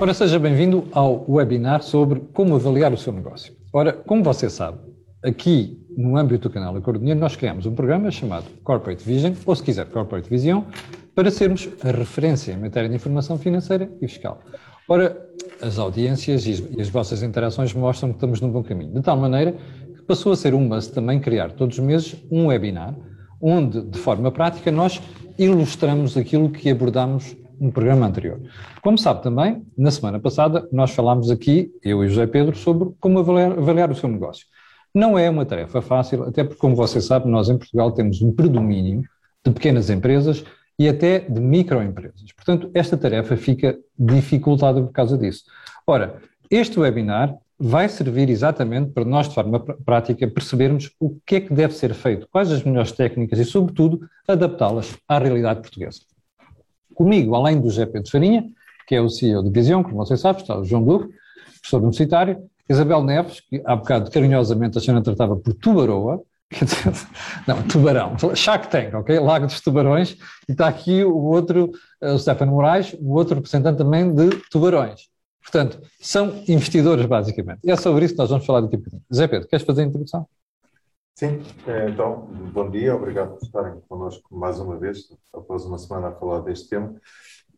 Ora, seja bem-vindo ao webinar sobre como avaliar o seu negócio. Ora, como você sabe, aqui no âmbito do canal Acordo Dinheiro, nós criamos um programa chamado Corporate Vision, ou se quiser, Corporate Vision, para sermos a referência em matéria de informação financeira e fiscal. Ora, as audiências e as vossas interações mostram que estamos num bom caminho, de tal maneira que passou a ser um must também criar todos os meses um webinar, onde, de forma prática, nós ilustramos aquilo que abordamos no programa anterior. Como sabe também, na semana passada nós falámos aqui, eu e José Pedro, sobre como avaliar, avaliar o seu negócio. Não é uma tarefa fácil, até porque, como você sabe, nós em Portugal temos um predomínio de pequenas empresas e até de microempresas. Portanto, esta tarefa fica dificultada por causa disso. Ora, este webinar vai servir exatamente para nós, de forma prática, percebermos o que é que deve ser feito, quais as melhores técnicas e, sobretudo, adaptá-las à realidade portuguesa. Comigo, além do José Pedro Farinha, que é o CEO de Visão, como você sabe, está o João Duque, professor universitário, Isabel Neves, que há bocado carinhosamente a senhora tratava por Tubaroa, não, Tubarão, Shark Tank, ok? Lago dos Tubarões, e está aqui o outro, eh, o Stefano Moraes, o outro representante também de Tubarões. Portanto, são investidores, basicamente. E é sobre isso que nós vamos falar daqui a pouquinho. Zé Pedro, queres fazer a introdução? Sim, eh, então, bom dia, obrigado por estarem connosco mais uma vez, após uma semana a falar deste tema.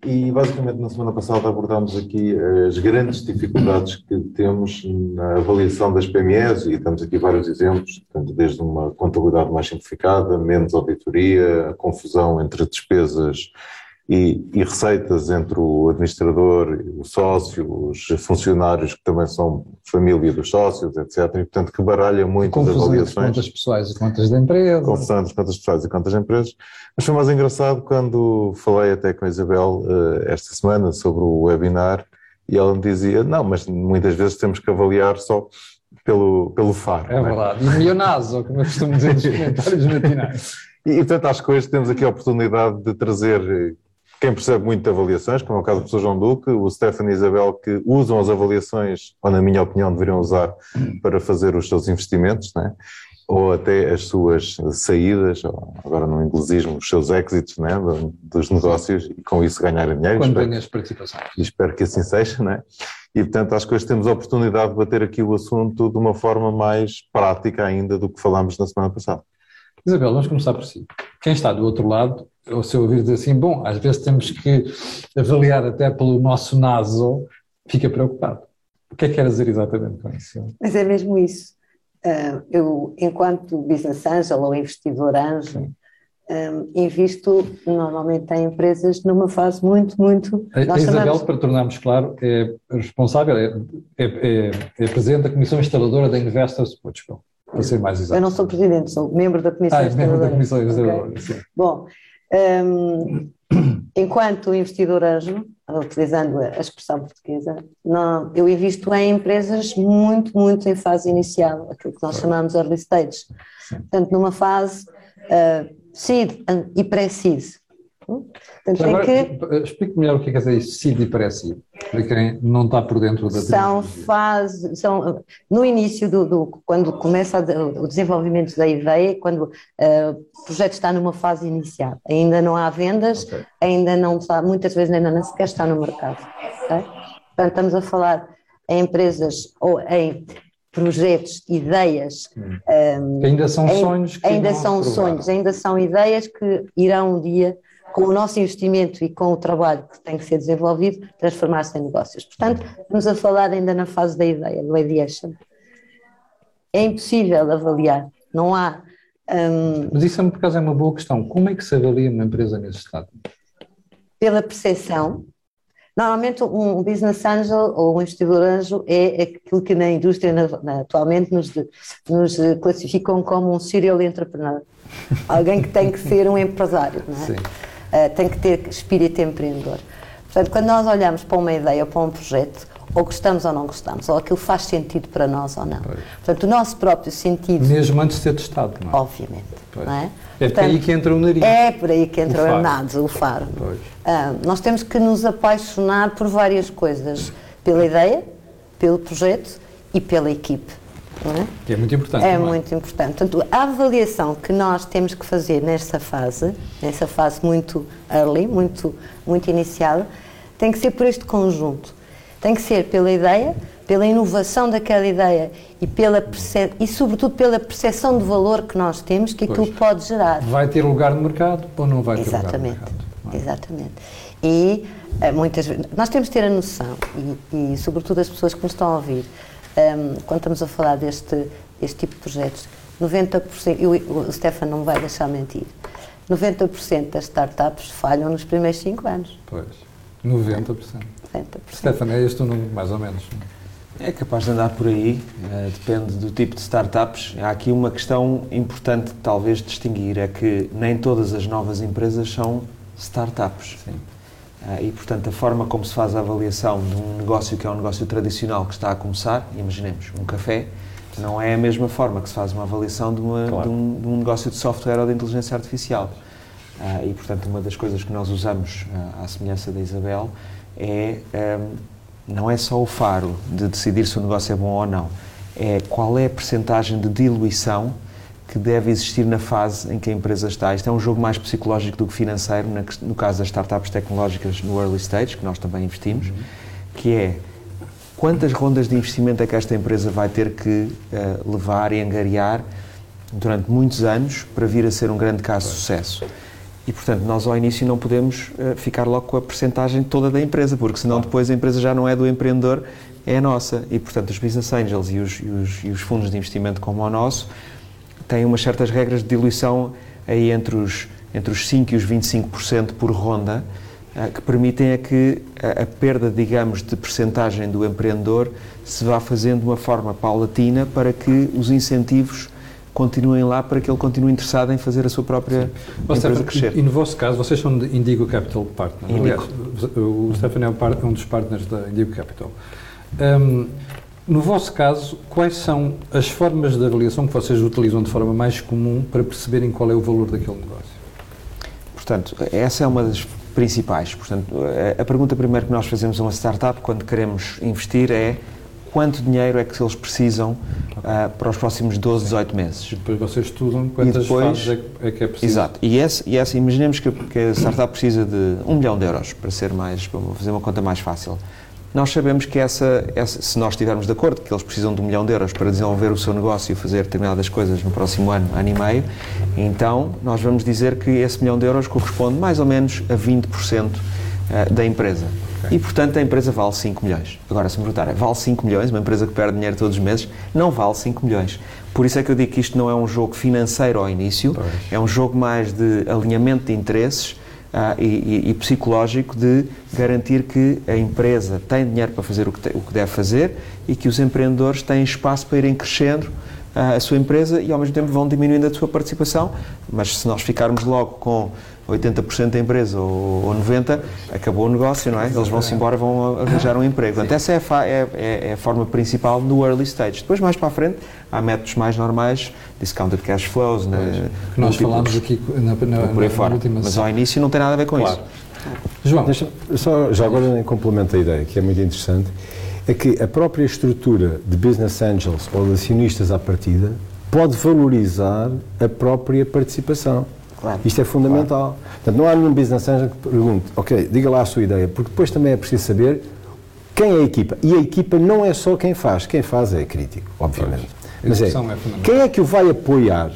E basicamente na semana passada abordámos aqui as grandes dificuldades que temos na avaliação das PMEs e temos aqui vários exemplos, portanto, desde uma contabilidade mais simplificada, menos auditoria, confusão entre despesas e, e, receitas entre o administrador, o sócio, os funcionários que também são família dos sócios, etc. E, portanto, que baralha muito as avaliações. Contas pessoais e contas da empresa. Confusão entre contas pessoais e contas da empresa. Mas foi mais engraçado quando falei até com a Isabel uh, esta semana sobre o webinar e ela me dizia: não, mas muitas vezes temos que avaliar só pelo, pelo faro. É, é? verdade. E milionazo, como eu costumo dizer nos comentários matinais. E, portanto, acho que hoje temos aqui a oportunidade de trazer quem percebe muito de avaliações, como é o caso do professor João Duque, o Stefano e Isabel, que usam as avaliações, ou na minha opinião deveriam usar para fazer os seus investimentos, né? ou até as suas saídas, agora no inglesismo, os seus exits né? dos negócios, e com isso ganharem dinheiro. Quando ganham as participações. Espero que assim seja, né? E, portanto, acho que hoje temos a oportunidade de bater aqui o assunto de uma forma mais prática ainda do que falámos na semana passada. Isabel, vamos começar por si. Quem está do outro lado ao seu ouvir dizer assim, bom, às vezes temos que avaliar até pelo nosso naso, fica preocupado. O que é que quer dizer exatamente com isso? Mas é mesmo isso. Uh, eu, enquanto business angel ou investidor anjo, um, ah, invisto normalmente em empresas numa fase muito, muito. A, a Isabel, chamamos... para tornarmos claro, é responsável, é, é, é, é presidente da Comissão Instaladora da Investors Portugal, para ser mais exato. Eu não sou presidente, sou membro da Comissão ah, Instaladora. membro da Comissão okay. sim. Bom, um, enquanto investidor anjo, utilizando a expressão portuguesa, não, eu invisto em empresas muito, muito em fase inicial, aquilo que nós chamamos early stage. Portanto, numa fase uh, seed e pré-seed. Portanto, que... Explique melhor o que é, que é isso, seed e para quem não está por dentro da São fases, são, no início do, do, quando começa o desenvolvimento da ideia, quando uh, o projeto está numa fase inicial, ainda não há vendas, okay. ainda não está, muitas vezes ainda não sequer está no mercado. Okay? Portanto, estamos a falar em empresas ou em projetos, ideias. Hum. Um, ainda são sonhos. ainda são sonhos, ainda são ideias que irão um dia com o nosso investimento e com o trabalho que tem que ser desenvolvido, transformar-se em negócios. Portanto, estamos a falar ainda na fase da ideia, do ideation. É impossível avaliar, não há. Um, Mas isso, é por acaso, é uma boa questão. Como é que se avalia uma empresa nesse estado? Pela percepção. Normalmente, um business angel ou um investidor anjo é aquilo que na indústria na, na, atualmente nos, nos classificam como um serial entrepreneur. Alguém que tem que ser um empresário, não é? Sim uh, tem que ter espírito empreendedor. Portanto, quando nós olhamos para uma ideia para um projeto, ou gostamos ou não gostamos, ou aquilo faz sentido para nós ou não. Pois. Portanto, o nosso próprio sentido. Mesmo antes de ser testado, não é? Obviamente. Não é? É por aí que entra o nariz. É por aí que entra o, o nariz, o faro. Uh, nós temos que nos apaixonar por várias coisas: pela ideia, pelo projeto e pela equipe. É? Que é muito importante. É também. muito importante. Portanto, a avaliação que nós temos que fazer nesta fase, nessa fase muito early, muito, muito inicial, tem que ser por este conjunto. Tem que ser pela ideia, pela inovação daquela ideia e, pela e sobretudo pela percepção de valor que nós temos que aquilo pois. pode gerar. Vai ter lugar no mercado ou não vai ter Exatamente. lugar no mercado? É? Exatamente. E eh, muitas vezes, nós temos de ter a noção, e, e sobretudo as pessoas que nos estão a ouvir, um, quando estamos a falar deste, deste tipo de projetos, 90%, eu, o Stefan não me vai deixar mentir, 90% das startups falham nos primeiros 5 anos. Pois, 90%. 90%. Stefan, é este o número, mais ou menos? É capaz de andar por aí, uh, depende do tipo de startups. Há aqui uma questão importante, talvez, distinguir, é que nem todas as novas empresas são startups. Sim. Uh, e, portanto, a forma como se faz a avaliação de um negócio que é um negócio tradicional que está a começar, imaginemos, um café, não é a mesma forma que se faz uma avaliação de, uma, claro. de, um, de um, negócio de software ou de inteligência artificial. Uh, e, portanto, uma das coisas que nós usamos, uh, à semelhança da Isabel, é um, não é só o faro de decidir se o negócio é bom ou não, é qual é a percentagem de diluição que deve existir na fase em que a empresa está. Isto é um jogo mais psicológico do que financeiro, no caso das startups tecnológicas no early stage, que nós também investimos, uhum. que é quantas rondas de investimento é que esta empresa vai ter que uh, levar e angariar durante muitos anos para vir a ser um grande caso de sucesso. E, portanto, nós ao início não podemos uh, ficar logo com a percentagem toda da empresa, porque senão depois a empresa já não é do empreendedor, é a nossa. E, portanto, os business angels e os, e os, e os fundos de investimento como o nosso têm umas certas regras de diluição aí entre os, entre os 5% e os 25% por ronda, uh, que permitem a que a, a, perda, digamos, de percentagem do empreendedor se vá fazendo de uma forma paulatina para que os incentivos continuem lá para que ele continue interessado em fazer a sua própria Sim. empresa crescer. E no vosso caso, vocês são de Indigo Capital Partner. Indigo. Aliás, o Stefano é um dos partners da Indigo Capital. Um, no vosso caso, quais são as formas de avaliação que vocês utilizam de forma mais comum para perceberem qual é o valor daquele negócio? Portanto, essa é uma das principais. Portanto, a pergunta primeiro que nós fazemos a uma startup quando queremos investir é quanto dinheiro é que eles precisam uh, para os próximos 12, 18 meses. E depois vocês estudam quantas depois, fases é, é, que é preciso. Exato. E, esse, e esse, imaginemos que, que a startup precisa de um milhão de euros, para ser mais, para fazer uma conta mais fácil. Nós sabemos que essa, essa, se nós estivermos de acordo que eles precisam de um milhão de euros para desenvolver o seu negócio e fazer determinadas coisas no próximo ano, ano e meio, então nós vamos dizer que esse milhão de euros corresponde mais ou menos a 20% ah, da empresa. Okay. E, portanto, a empresa vale 5 milhões. Agora, se me perguntarem, vale 5 milhões? Uma empresa que perde dinheiro todos os meses não vale 5 milhões. Por isso é que eu digo que isto não é um jogo financeiro ao início, pois. é um jogo mais de alinhamento de interesses uh, e, e, psicológico de garantir que a empresa tem dinheiro para fazer o que, te, o que deve fazer e que os empreendedores têm espaço para irem crescendo uh, a sua empresa e, ao mesmo tempo, vão diminuindo a sua participação. Mas se nós ficarmos logo com 80% da empresa ou, ou 90%, acabou o negócio, não é? Eles vão-se embora, vão arranjar um emprego. Portanto, essa é a, é, é, a, forma principal no early stage. Depois, mais para a frente, há métodos mais normais, discounted cash flows, né, que nós falámos aqui na, na, por aí na, fora. Na Mas ao início não tem nada a ver com claro. isso. João. Deixa, só, já agora em complemento a ideia, que é muito interessante, é que a própria estrutura de business angels ou de acionistas à partida pode valorizar a própria participação. Claro. Isto é fundamental. Claro. Portanto, não há nenhum business angel que pergunte, ok, diga lá a sua ideia, porque depois também é preciso saber quem é a equipa. E a equipa não é só quem faz, quem faz é crítico, obviamente. Mas é, é quem é que o vai apoiar?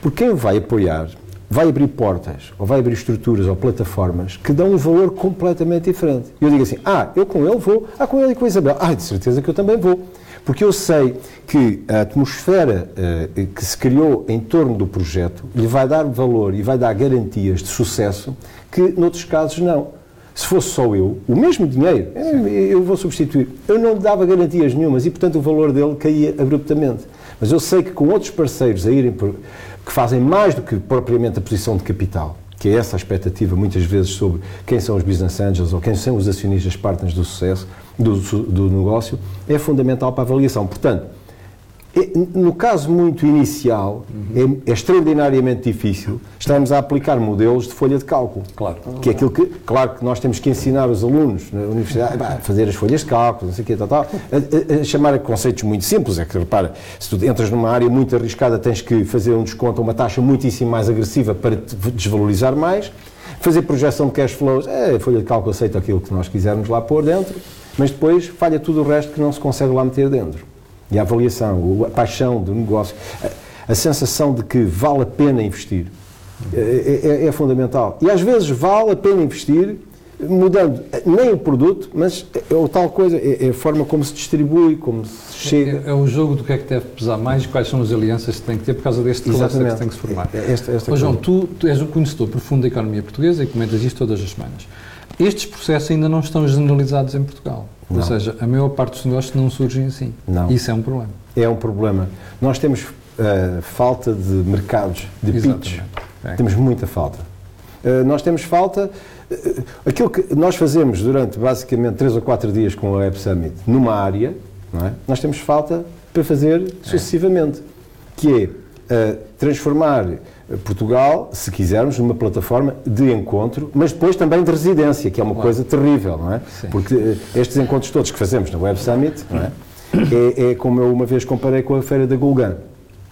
Porque quem o vai apoiar vai abrir portas, ou vai abrir estruturas ou plataformas que dão um valor completamente diferente. E eu digo assim, ah, eu com ele vou, ah, com ele e com a Isabel, ah, de certeza que eu também vou. Porque eu sei que a atmosfera uh, que se criou em torno do projeto lhe vai dar valor e vai dar garantias de sucesso que noutros casos não. Se fosse só eu, o mesmo dinheiro, eu vou substituir. Eu não lhe dava garantias nenhumas e, portanto, o valor dele caía abruptamente. Mas eu sei que com outros parceiros a irem por, que fazem mais do que propriamente a posição de capital, que é essa a expectativa muitas vezes sobre quem são os business angels ou quem são os acionistas partners do sucesso, do, do negócio é fundamental para a avaliação. Portanto, é, no caso muito inicial, uhum. é, é, extraordinariamente difícil estarmos a aplicar modelos de folha de cálculo. Claro. Que é aquilo que, claro que nós temos que ensinar os alunos na universidade a fazer as folhas de cálculo, não sei o quê, tal, tal, a, a, a chamar a conceitos muito simples. É que, repara, se tu entras numa área muito arriscada, tens que fazer um desconto a uma taxa muitíssimo mais agressiva para te desvalorizar mais. Fazer projeção de cash flows, é, a folha de cálculo aceita aquilo que nós quisermos lá pôr dentro Mas depois falha tudo o resto que não se consegue lá meter dentro. E a avaliação, a paixão do negócio, a, a sensação de que vale a pena investir é, é, é fundamental. E às vezes vale a pena investir mudando nem o produto, mas é, é tal coisa, é, é, a forma como se distribui, como se chega. É, é, o jogo do que é que deve pesar mais, quais são as alianças que tem que ter por causa deste cluster que tem que se formar. É, esta, esta oh, João, tu, tu, és um conhecedor profundo da economia portuguesa e comentas isto todas as semanas. Estes processos ainda não estão generalizados em Portugal. Não. Ou seja, a maior parte dos negócios não surgem assim. Não. Isso é um problema. É um problema. Nós temos uh, falta de mercados, de pitch. Temos muita falta. Uh, nós temos falta Aquilo que nós fazemos durante basicamente 3 ou 4 dias com a Web Summit numa área, é? nós temos falta para fazer sucessivamente, que é uh, transformar Portugal, se quisermos, numa plataforma de encontro, mas depois também de residência, que é uma coisa terrível, não é? Sim. Porque uh, estes encontros todos que fazemos na Web Summit, não é? É, é como eu uma vez comparei com a Feira da Gulgan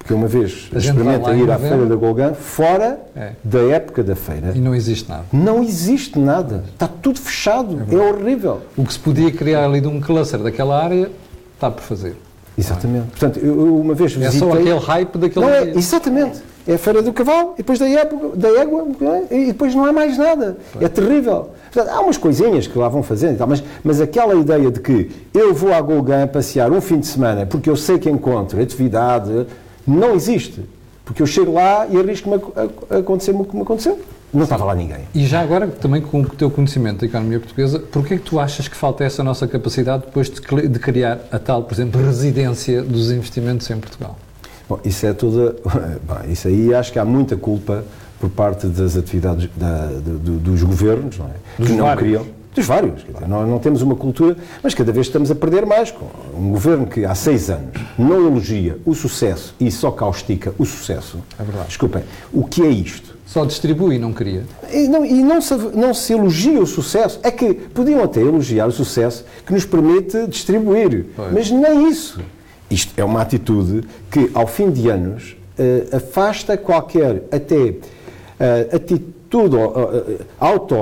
porque uma vez experimenta ir à Feira da Golgã fora é. da época da feira. E não existe nada. Não existe nada. Está tudo fechado. É, é horrível. O que se podia criar ali de um cluster daquela área está por fazer. Exatamente. Portanto, eu uma vez visitei... É só aquele hype daquele não é, Exatamente. É a Feira do Cavalo, e depois da, época, da égua, e depois não há mais nada. É terrível. Portanto, há umas coisinhas que lá vão fazendo tal, mas, mas aquela ideia de que eu vou à Golgã passear um fim de semana porque eu sei que encontro atividade, não existe. Porque eu chego lá e arrisco-me a, a acontecer-me o que me aconteceu. Não estava lá ninguém. E já agora, também com o teu conhecimento da economia portuguesa, porquê é que tu achas que falta essa nossa capacidade depois de, de criar a tal, por exemplo, residência dos investimentos em Portugal? Bom, isso é tudo. Bom, isso aí acho que há muita culpa por parte das atividades da, do, dos governos, não é? Dos que não vários. criam dos vários. Dizer, nós não temos uma cultura, mas cada vez estamos a perder mais. Com um governo que há seis anos não elogia o sucesso e só caustica o sucesso. É verdade. Desculpem, o que é isto? Só distribui e não queria. E não, e não, se, não se elogia o sucesso. É que podiam até elogiar o sucesso que nos permite distribuir. Pois. Mas nem isso. Isto é uma atitude que, ao fim de anos, uh, afasta qualquer até uh, atitude tudo, auto,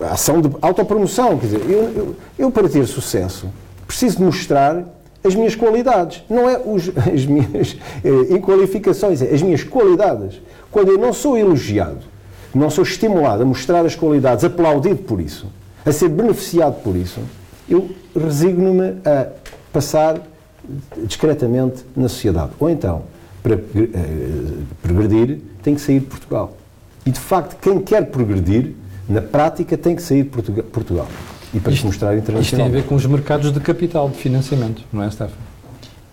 ação de autopromoção. Quer dizer, eu, eu, eu, para ter sucesso preciso mostrar as minhas qualidades, não é os, as minhas eh, inqualificações, é as minhas qualidades. Quando eu não sou elogiado, não sou estimulado a mostrar as qualidades, aplaudido por isso, a ser beneficiado por isso, eu resigno-me a passar discretamente na sociedade. Ou então, para eh, progredir, tenho que sair de Portugal. E, de facto, quem quer progredir, na prática, tem que sair de Portugal. E para isto, se mostrar internacional. Isto tem a ver com os mercados de capital, de financiamento, não é, Stefano?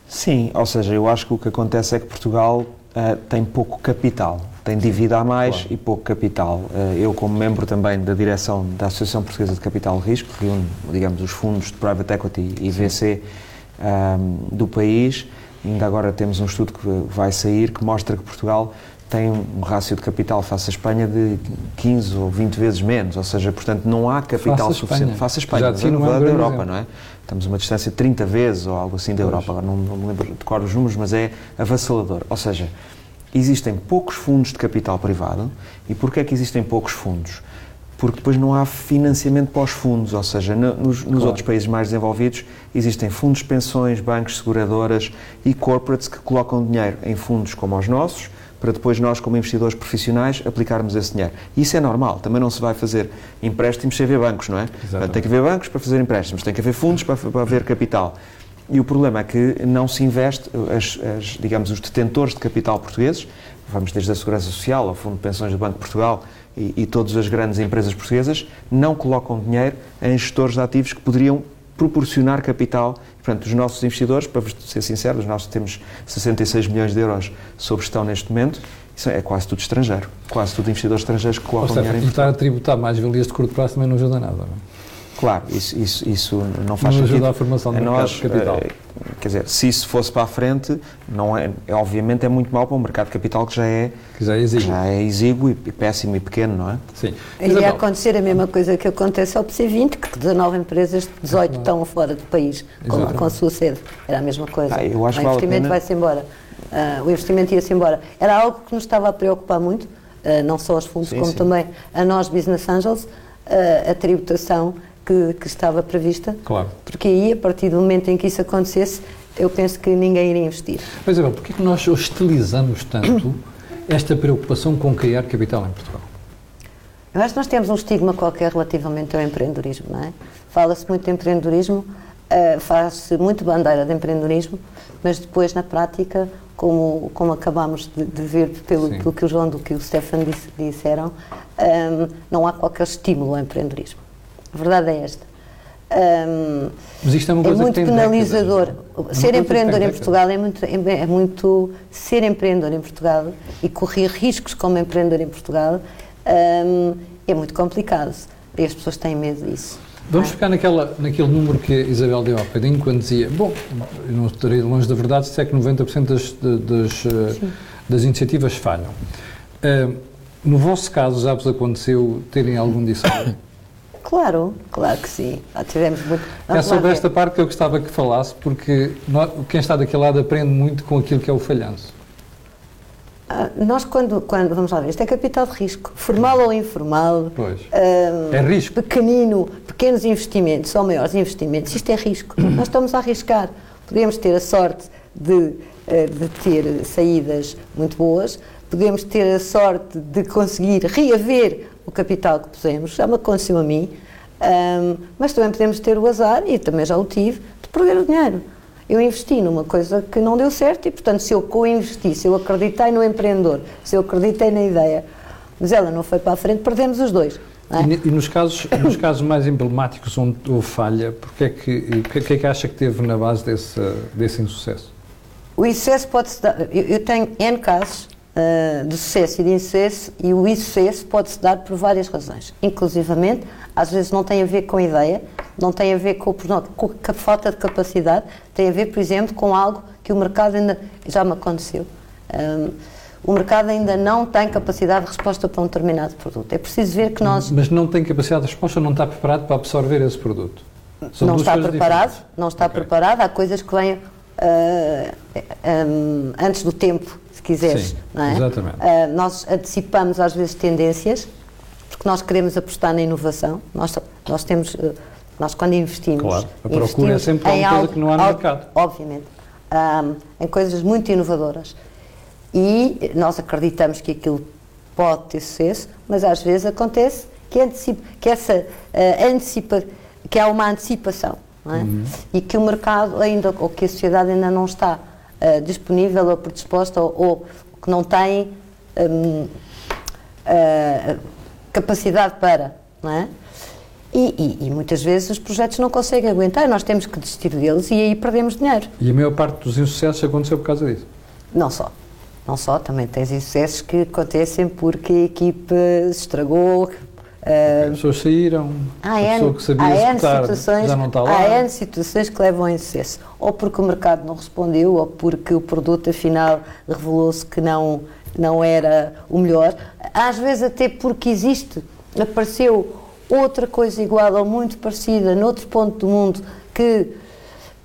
Sim, ou seja, eu acho que o que acontece é que Portugal uh, tem pouco capital. Tem dívida a mais claro. e pouco capital. Uh, eu, como membro também da direção da Associação Portuguesa de Capital Risco, que reúne, digamos, os fundos de Private Equity e VC um, do país, ainda agora temos um estudo que vai sair que mostra que Portugal tem um rácio de capital face à Espanha de 15 ou 20 vezes menos, ou seja, portanto não há capital face suficiente face à Espanha, mas é da Europa, não é? Estamos a uma distância de 30 vezes ou algo assim da Europa, agora não, não me lembro de cor os números, mas é avassalador. Ou seja, existem poucos fundos de capital privado. E porquê é que existem poucos fundos? Porque depois não há financiamento para os fundos, ou seja, nos, nos claro. outros países mais desenvolvidos existem fundos de pensões, bancos, seguradoras e corporates que colocam dinheiro em fundos como os nossos, para depois nós, como investidores profissionais, aplicarmos esse dinheiro. Isso é normal, também não se vai fazer empréstimos sem haver bancos, não é? Exatamente. Tem que haver bancos para fazer empréstimos, tem que haver fundos para, para haver capital. E o problema é que não se investe, as, as, digamos, os detentores de capital portugueses, vamos desde a Segurança Social ao Fundo de Pensões do Banco de Portugal e, e todas as grandes empresas portuguesas, não colocam dinheiro em gestores de ativos que poderiam proporcionar capital. Portanto, os nossos investidores, para ser sincero, nós temos 66 milhões de euros sob gestão neste momento, isso é quase tudo estrangeiro. Quase tudo investidores estrangeiros que colocam seja, dinheiro em Portugal. estar a tributar mais valias de curto prazo também não ajuda nada, não é? Claro, isso, isso, isso não faz não sentido. ajuda a formação do mercado de capital. Eh, quer dizer, se isso fosse para a frente, não é, é, obviamente é muito mau para um mercado de capital que já é, que já é exíguo, já é exíguo e, péssimo e pequeno, não é? Sim. Iria acontecer a mesma coisa que acontece ao PC20, que 19 empresas, 18 estão fora do país com, com, a sua sede. Era a mesma coisa. Ah, eu acho o investimento vai-se embora. Uh, o investimento ia-se embora. Era algo que nos estava a preocupar muito, uh, não só os fundos, sim, como sim. também a nós, Business Angels, uh, a tributação que, que estava prevista, Claro. porque aí, a partir do momento em que isso acontecesse, eu penso que ninguém iria investir. Mas, Isabel, porquê que nós hostilizamos tanto esta preocupação com criar capital em Portugal? Eu acho que nós temos um estigma qualquer relativamente ao empreendedorismo, não é? Fala-se muito de empreendedorismo, uh, faz-se muito bandeira de empreendedorismo, mas depois, na prática, como, como acabámos de, de ver pelo, pelo, que o João do que o Stefan disse, disseram, um, não há qualquer estímulo ao empreendedorismo. A verdade é esta. Um, Mas isto é, uma coisa é muito que tem penalizador. Décadas, ser empreendedor em Portugal é muito, é muito. Ser empreendedor em Portugal e correr riscos como empreendedor em Portugal um, é muito complicado. E as pessoas têm medo disso. Vamos ficar naquela, naquele número que a Isabel deu há bocadinho, quando dizia, bom, eu não estarei longe da verdade se é que 90% das, das, eh, das iniciativas falham. Uh, no vosso caso, já vos aconteceu terem algum disso? Claro, claro que sim. Tivemos muito. é sobre esta parte que eu gostava que falasse, porque nós, quem está daquele lado aprende muito com aquilo que é o falhanço. Ah, nós, quando, quando, vamos lá ver, isto é capital de risco, formal ou informal, pois. Um, é risco. pequenino, pequenos investimentos ou maiores investimentos, isto é risco. nós estamos a arriscar. Podemos ter a sorte de, de ter saídas muito boas, podemos ter a sorte de conseguir reaver o capital que pusemos, já me aconteceu a mim, um, mas também podemos ter o azar, e também já o tive, de perder o dinheiro. Eu investi numa coisa que não deu certo e, portanto, se eu co-investi, se eu acreditei no empreendedor, se eu acreditei na ideia, mas ela não foi para a frente, perdemos os dois. É? E, e, nos, casos, nos casos mais emblemáticos onde houve falha, porque é que, o que é que acha que teve na base desse, desse insucesso? O insucesso pode-se dar. Eu, eu, tenho N casos uh, de sucesso e de insucesso, e o insucesso pode-se dar por várias razões. Inclusivamente, às vezes não tem a ver com a ideia, não tem a ver com, com a falta de capacidade, tem a ver, por exemplo, com algo que o mercado ainda. Já me aconteceu. Um, o mercado ainda não tem capacidade de resposta para um determinado produto. É preciso ver que nós. Mas não tem capacidade de resposta, não está preparado para absorver esse produto. São não está preparado, diferentes. não está okay. preparado. Há coisas que vêm um, antes do tempo, se quiseres. Sim, não é? exatamente. Uh, nós antecipamos às vezes tendências, porque nós queremos apostar na inovação. Nós, nós temos. Uh, nós, quando investimos. Claro, a procura é sempre alguma coisa que não há no mercado. Obviamente. Um, em coisas muito inovadoras. E nós acreditamos que aquilo pode ter sucesso, mas às vezes acontece que, antecipa, que essa uh, antecipa, que há uma antecipação é? uhum. e que o mercado ainda, ou que a sociedade ainda não está uh, disponível ou predisposta ou, ou que não tem um, uh, capacidade para, não é? E, e, e, muitas vezes os projetos não conseguem aguentar, nós temos que desistir deles e aí perdemos dinheiro. E a maior parte dos insucessos aconteceu por causa disso? Não só. Não só, também tens insucessos que acontecem porque a equipe se estragou. Uh, As pessoas saíram, há a N, pessoa que sabia há situações, já não está lá. Há N situações que levam a insucesso. Ou porque o mercado não respondeu, ou porque o produto afinal revelou-se que não, não era o melhor. Às vezes até porque existe, apareceu outra coisa igual ou muito parecida noutro ponto do mundo que,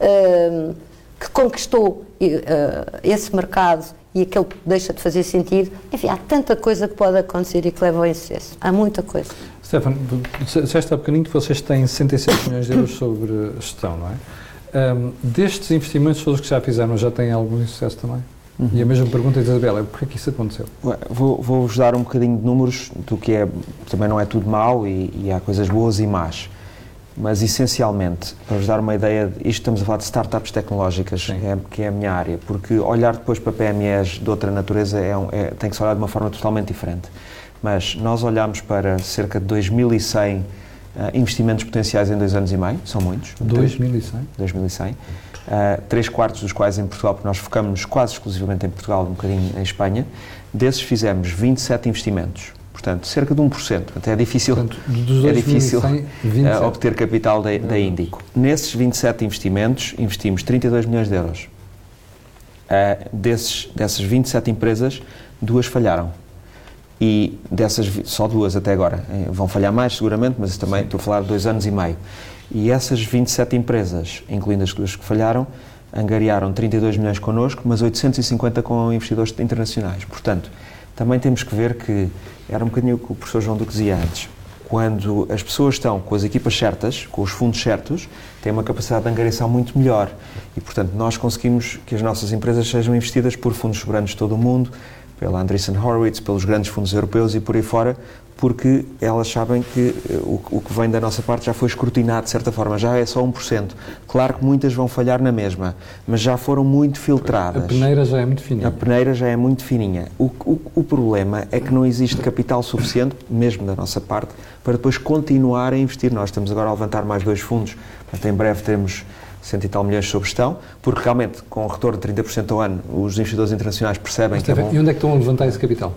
uh, que conquistou uh, esse mercado e aquele deixa de fazer sentido. Enfim, há tanta coisa que pode acontecer e que leva ao insucesso. Há muita coisa. Stefano, disseste há bocadinho que vocês têm 66 milhões de euros sobre gestão, não é? Um, destes investimentos todos que já fizeram, já têm algum sucesso também? Uhum. E a mesma pergunta, Isabel, é porquê que isso aconteceu? Vou-vos vou dar um bocadinho de números do que é, também não é tudo mau e, e há coisas boas e más. Mas, essencialmente, para vos dar uma ideia, isto estamos a falar de startups tecnológicas, é, que é a minha área, porque olhar depois para PMEs de outra natureza é, um, é tem que se olhar de uma forma totalmente diferente. Mas nós olhamos para cerca de 2.100 uh, investimentos potenciais em dois anos e meio, são muitos. 2.100? 2.100. Uh, três quartos dos quais em Portugal, porque nós focamos quase exclusivamente em Portugal, um bocadinho em Espanha. Desses fizemos 27 investimentos portanto, cerca de 1%. Portanto, é difícil, portanto, é difícil uh, obter capital da, da Índico. Nesses 27 investimentos, investimos 32 milhões de euros. Uh, desses, dessas 27 empresas, duas falharam. E dessas, só duas até agora. Eh, vão falhar mais, seguramente, mas também Sim. estou a falar de dois anos e meio. E essas 27 empresas, incluindo as duas que falharam, angariaram 32 milhões connosco, mas 850 com investidores internacionais. Portanto, também temos que ver que era um bocadinho o que o professor João Duque dizia antes. quando as pessoas estão com as equipas certas, com os fundos certos, têm uma capacidade de angariação muito melhor. E, portanto, nós conseguimos que as nossas empresas sejam investidas por fundos soberanos de todo o mundo, pela Andreessen Horowitz, pelos grandes fundos europeus e por aí fora, porque elas sabem que eh, o, o, que vem da nossa parte já foi escrutinado de certa forma, já é só 1%. Claro que muitas vão falhar na mesma, mas já foram muito filtradas. A peneira já é muito fininha. A peneira já é muito fininha. O, o, o problema é que não existe capital suficiente, mesmo da nossa parte, para depois continuar a investir. Nós estamos agora a levantar mais dois fundos, portanto, em breve teremos cento e tal milhões sob gestão, porque realmente, com o retorno de 30% ao ano, os investidores internacionais percebem Mas, que é bom. E onde é que estão a levantar esse capital?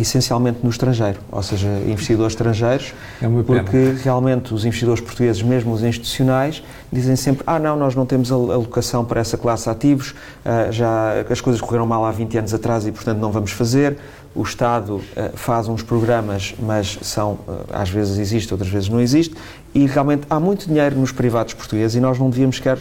essencialmente no estrangeiro, ou seja, investidores estrangeiros, é porque realmente os investidores portugueses, mesmo os institucionais, dizem sempre: ah, não, nós não temos alocação para essa classe de ativos, ah, já as coisas correram mal há 20 anos atrás e, portanto, não vamos fazer. O Estado ah, faz uns programas, mas são, ah, às vezes existe, outras vezes não existe, e realmente há muito dinheiro nos privados portugueses e nós não devíamos sequer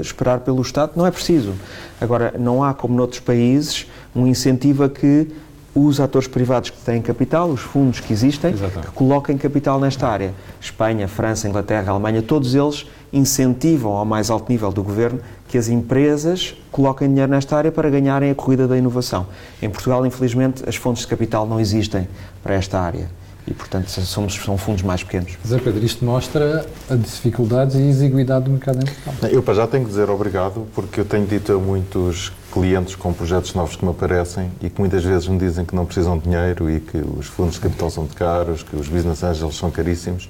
esperar pelo Estado, não é preciso. Agora, não há, como noutros países, um incentivo a que os atores privados que têm capital, os fundos que existem, Exatamente. que coloquem capital nesta área. Espanha, França, Inglaterra, Alemanha, todos eles incentivam ao mais alto nível do governo que as empresas coloquem dinheiro nesta área para ganharem a corrida da inovação. Em Portugal, infelizmente, as fontes de capital não existem para esta área e, portanto, somos, são fundos mais pequenos. Zé Pedro, isto mostra as dificuldades e a exiguidade do mercado em Portugal. Eu, para já, tenho que dizer obrigado, porque eu tenho dito a muitos clientes com projetos novos que me aparecem e que muitas vezes me dizem que não precisam de dinheiro e que os fundos de capital são caros, que os business angels são caríssimos.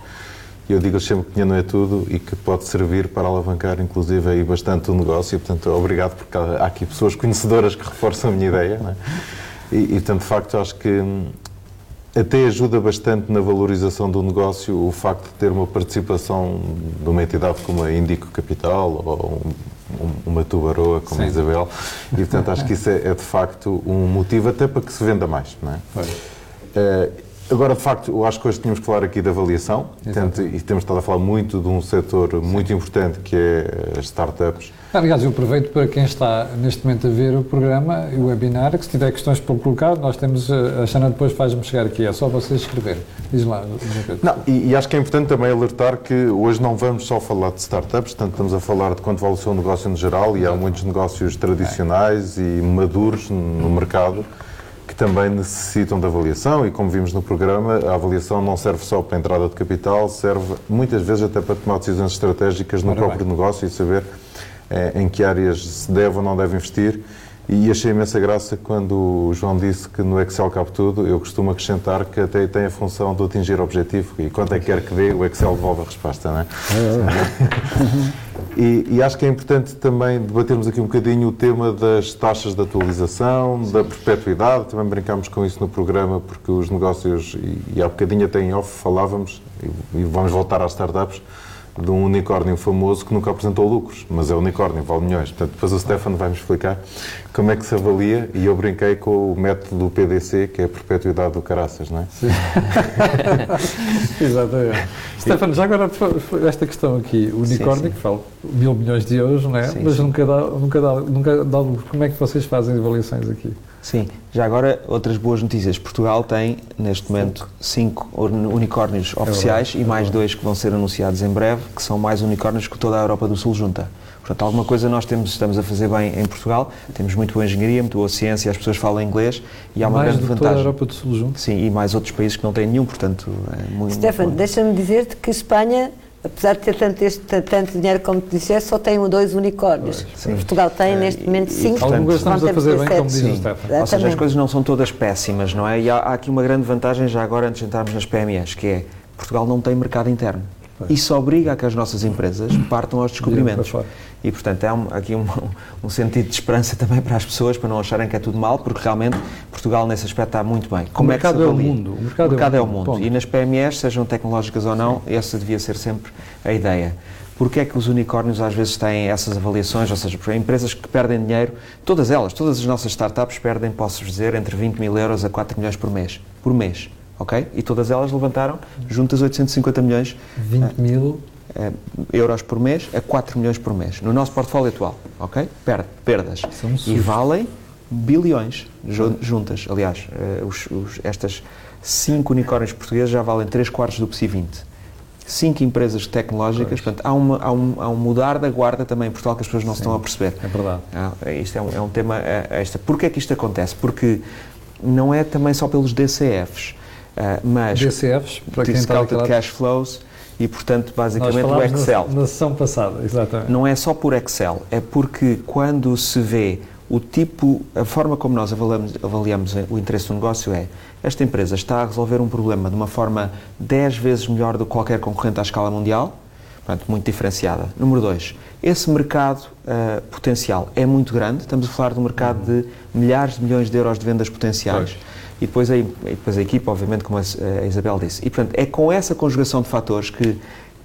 E eu digo sempre que dinheiro não é tudo e que pode servir para alavancar, inclusive, aí bastante o negócio. E, portanto, obrigado, porque há aqui pessoas conhecedoras que reforçam a minha ideia. É? E, e, portanto, de facto, acho que hum, até ajuda bastante na valorização do negócio o facto de ter uma participação de uma entidade como a Indico Capital ou uma tubaroa como Sim. a Isabel e portanto acho que isso é, é, de facto um motivo até para que se venda mais não é? Agora, de facto, eu acho que hoje tínhamos que falar aqui da avaliação Exato. e temos estado a falar muito de um setor muito importante que é as startups. Aliás, eu aproveito para quem está neste momento a ver o programa e o webinar, que se tiver questões para colocar, nós temos, eh, a Xana depois faz-me chegar aqui, é só vocês escreverem. Diz lá. Não, e, e, acho que é importante também alertar que hoje não vamos só falar de startups, portanto estamos a falar de quanto vale o seu negócio no geral e há muitos negócios tradicionais é. e maduros no mercado também necessitam de avaliação e, como vimos no programa, a avaliação não serve só para a entrada de capital, serve muitas vezes até para tomar decisões estratégicas no Ora próprio bem. negócio e saber eh, em que áreas se deve ou não deve investir. E achei imensa graça quando o João disse que no Excel cabe tudo. Eu costumo acrescentar que até tem a função de atingir o objetivo e quanto é que quer que dê, o Excel devolve a resposta, não é? é. E, e, acho que é importante também debatermos aqui um bocadinho o tema das taxas de atualização, da perpetuidade. Também brincámos com isso no programa, porque os negócios, e, e há bocadinho até em off falávamos, e, e vamos voltar às startups, de um unicórnio famoso que nunca apresentou lucros, mas é unicórnio, vale milhões. Portanto, depois o Stefano vai-me explicar como é que se avalia e eu brinquei com o método do PDC, que é a perpetuidade do caraças, não é? Sim. Exatamente. Stefano, já agora esta questão aqui, o unicórnio sim, sim. que fala mil milhões de euros, não é? Sim, mas nunca dá, nunca dá, nunca dá lucros. Como é que vocês fazem avaliações aqui? Sim, já agora outras boas notícias. Portugal tem, neste momento, cinco unicórnios é oficiais é e mais dois que vão ser anunciados em breve, que são mais unicórnios que toda a Europa do Sul junta. Portanto, alguma coisa nós temos, estamos a fazer bem em Portugal, temos muito boa engenharia, muito boa ciência, as pessoas falam inglês e há uma mais grande vantagem. toda a Europa do Sul junto? Sim, e mais outros países que não têm nenhum, portanto é muito Stefano, deixa-me dizer-te que Espanha apesar de ter tanto, este, tanto dinheiro como te disseste, só tem dois unicórnios. Sim. Portugal tem, é, neste momento, cinco. Algumas estamos a fazer bem, como diz o Stefano. Ou seja, as coisas não são todas péssimas, não é? E há, há, aqui uma grande vantagem, já agora, antes de entrarmos nas PMEs, que é Portugal não tem mercado interno. Isso obriga a que as nossas empresas partam aos descobrimentos. E, portanto, há um, aqui um, um, sentido de esperança também para as pessoas, para não acharem que é tudo mal, porque realmente Portugal, nesse aspecto, está muito bem. Como o mercado é, é o mundo. O mercado, o mercado é o mundo. É o mundo. E nas PMEs, sejam tecnológicas ou não, Sim. essa devia ser sempre a ideia. Porquê é que os unicórnios às vezes têm essas avaliações, ou seja, empresas que perdem dinheiro, todas elas, todas as nossas startups perdem, posso dizer, entre 20 mil euros a 4 milhões por mês. Por mês, ok? E todas elas levantaram juntas 850 milhões. 20 mil eh, euros por mês a 4 milhões por mês, no nosso portfólio atual, ok? perdas. E valem bilhões juntas. Aliás, uh, os, os, estas cinco unicórnios portugueses já valem 3 quartos do PSI 20 cinco empresas tecnológicas, portanto, há, uma, há, um, há um mudar da guarda também em Portugal que as pessoas não Sim, estão a perceber. É verdade. Ah, isto é um, é um tema é, extra. Porquê é que isto acontece? Porque não é também só pelos DCFs, mas... DCFs, para quem está a Cash Flows, e, portanto, basicamente o Excel. Na, na sessão passada, exatamente. Não é só por Excel, é porque quando se vê o tipo, a forma como nós avaliamos, avaliamos o interesse do negócio é esta empresa está a resolver um problema de uma forma 10 vezes melhor do que qualquer concorrente à escala mundial, portanto, muito diferenciada. Número 2, esse mercado uh, potencial é muito grande, estamos a falar de um mercado de milhares de milhões de euros de vendas potenciais. Pois. E depois, a, e depois a equipa, obviamente, como a, a Isabel disse. E, portanto, é com essa conjugação de fatores que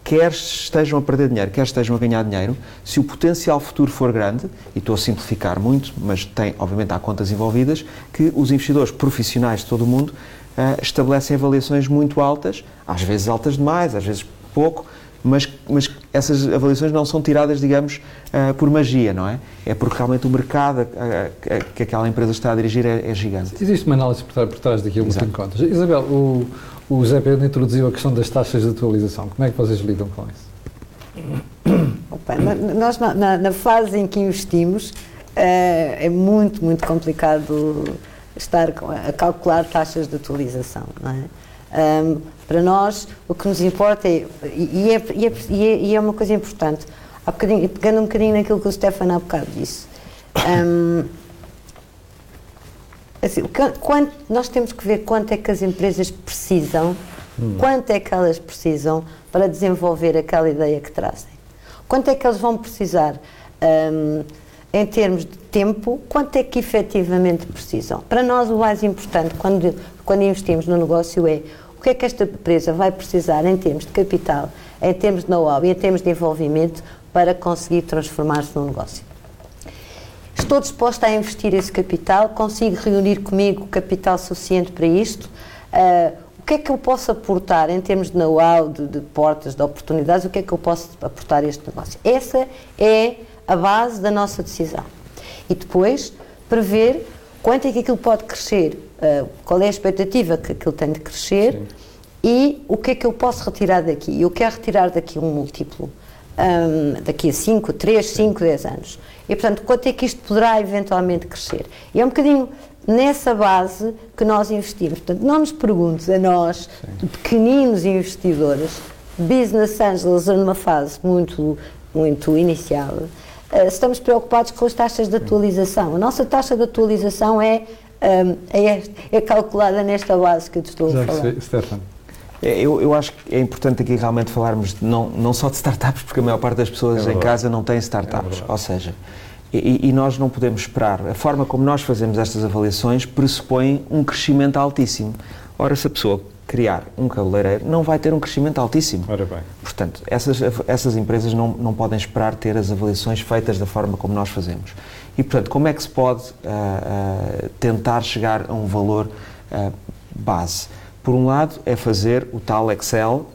quer estejam a perder dinheiro, quer estejam a ganhar dinheiro, se o potencial futuro for grande, e estou a simplificar muito, mas tem, obviamente, há contas envolvidas, que os investidores profissionais de todo o mundo uh, estabelecem avaliações muito altas, às vezes altas demais, às vezes pouco, mas, mas essas avaliações não são tiradas, digamos, uh, por magia, não é? É porque realmente o mercado uh, que aquela empresa está a dirigir é, é gigante. Existe uma análise por, por trás daquilo que tem contas. Isabel, o, o Zé Pedro introduziu a questão das taxas de atualização. Como é que vocês lidam com isso? Opa, nós, na, na, fase em que investimos, é, é muito, muito complicado estar a calcular taxas de atualização. É? Um, para nós, o que nos importa é e, é, e, é, e é, uma coisa importante, há bocadinho, pegando um bocadinho naquilo que o Stefano há bocado disse. Um, Assim, quanto, nós temos que ver quanto é que as empresas precisam, hum. quanto é que elas precisam para desenvolver aquela ideia que trazem. Quanto é que eles vão precisar um, em termos de tempo, quanto é que efetivamente precisam. Para nós, o mais importante quando, quando investimos no negócio é que é que esta empresa vai precisar em termos de capital, em termos de know-how e em termos de envolvimento para conseguir transformar-se num negócio. Estou disposta a investir esse capital? Consigo reunir comigo capital suficiente para isto? Uh, o que é que eu posso aportar em termos de know-how, de, de, portas, de oportunidades? O que é que eu posso aportar a este negócio? Essa é a base da nossa decisão. E depois, prever quanto é que aquilo pode crescer, uh, qual é a expectativa que aquilo tem de crescer Sim. e o que é que eu posso retirar daqui. Eu quero retirar daqui um múltiplo um, daqui a 5, 3, 5, 10 anos. E, portanto, quanto é que isto poderá eventualmente crescer? E é um bocadinho nessa base que nós investimos. Portanto, não nos perguntes a nós, Sim. pequeninos investidores, business angels numa fase muito, muito inicial, estamos preocupados com as taxas de atualização. A nossa taxa de atualização é, um, é, é calculada nesta base que eu te estou Já a falar. Stefano. É, eu, eu acho que é importante aqui realmente falarmos de, não, não só de startups, porque a maior parte das pessoas é em casa não tem startups. É ou seja, e, e, nós não podemos esperar. A forma como nós fazemos estas avaliações pressupõe um crescimento altíssimo. Ora, se a pessoa criar um cabeleireiro, não vai ter um crescimento altíssimo. Ora bem. Portanto, essas, essas empresas não, não podem esperar ter as avaliações feitas da forma como nós fazemos. E, portanto, como é que se pode uh, uh, tentar chegar a um valor uh, base? Por um lado, é fazer o tal Excel,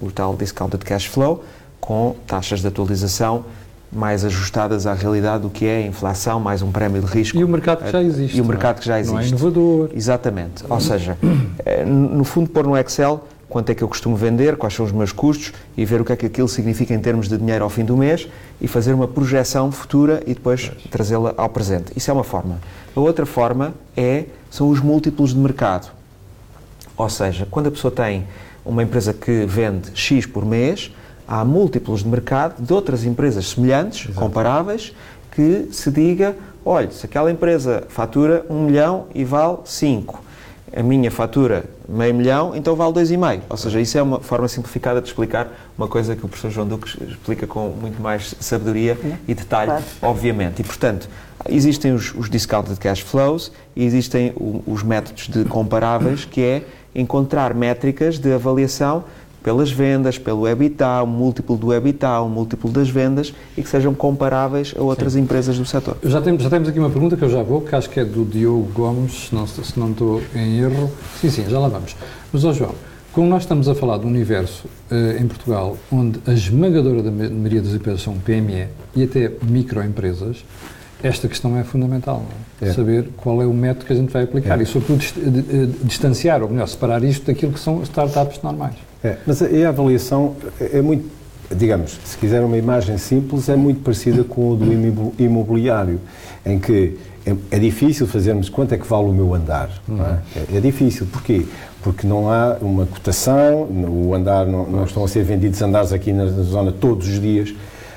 o tal Discounted Cash Flow, com taxas de atualização mais ajustadas à realidade do que é a inflação, mais um prémio de risco. E o mercado que já existe. E o mercado que já existe. Não é inovador. Exatamente. Ou seja, no fundo, pôr no Excel quanto é que eu costumo vender, quais são os meus custos e ver o que é que aquilo significa em termos de dinheiro ao fim do mês e fazer uma projeção futura e depois trazê-la ao presente. Isso é uma forma. A outra forma é, são os múltiplos de mercado. Ou seja, quando a pessoa tem uma empresa que vende X por mês, há múltiplos de mercado de outras empresas semelhantes, Exato. comparáveis, que se diga, olha, se aquela empresa fatura 1 milhão e vale 5, a minha fatura meio milhão, então vale 2,5. Ou seja, isso é uma forma simplificada de explicar uma coisa que o professor João Duque explica com muito mais sabedoria e detalhe, claro. obviamente. E, portanto, existem os, os discounted cash flows e existem o, os métodos de comparáveis, que é encontrar métricas de avaliação pelas vendas, pelo EBITDA, um múltiplo do EBITDA, um múltiplo das vendas e que sejam comparáveis a outras Sim. empresas do setor. Já temos, já temos aqui uma pergunta que eu já vou, que acho que é do Diogo Gomes, se não, se não estou em erro. Sim, sim, já lá vamos. Mas, ó João, como nós estamos a falar de um universo uh, em Portugal onde a esmagadora da maioria das empresas são PME e até microempresas, esta questão é fundamental, é? É. saber qual é o método que a gente vai aplicar É. e, sobretudo, de- de- distanciar, ou melhor, separar isto daquilo que são startups normais. É, mas a, a avaliação é é muito, digamos, se quiser uma imagem simples, é muito parecida com o do imo- imobiliário, em que é, é difícil fazermos quanto é que vale o meu andar. é? É, é difícil. Porquê? Porque não há uma cotação, o andar não, não estão a ser vendidos andares aqui na, na zona todos os dias.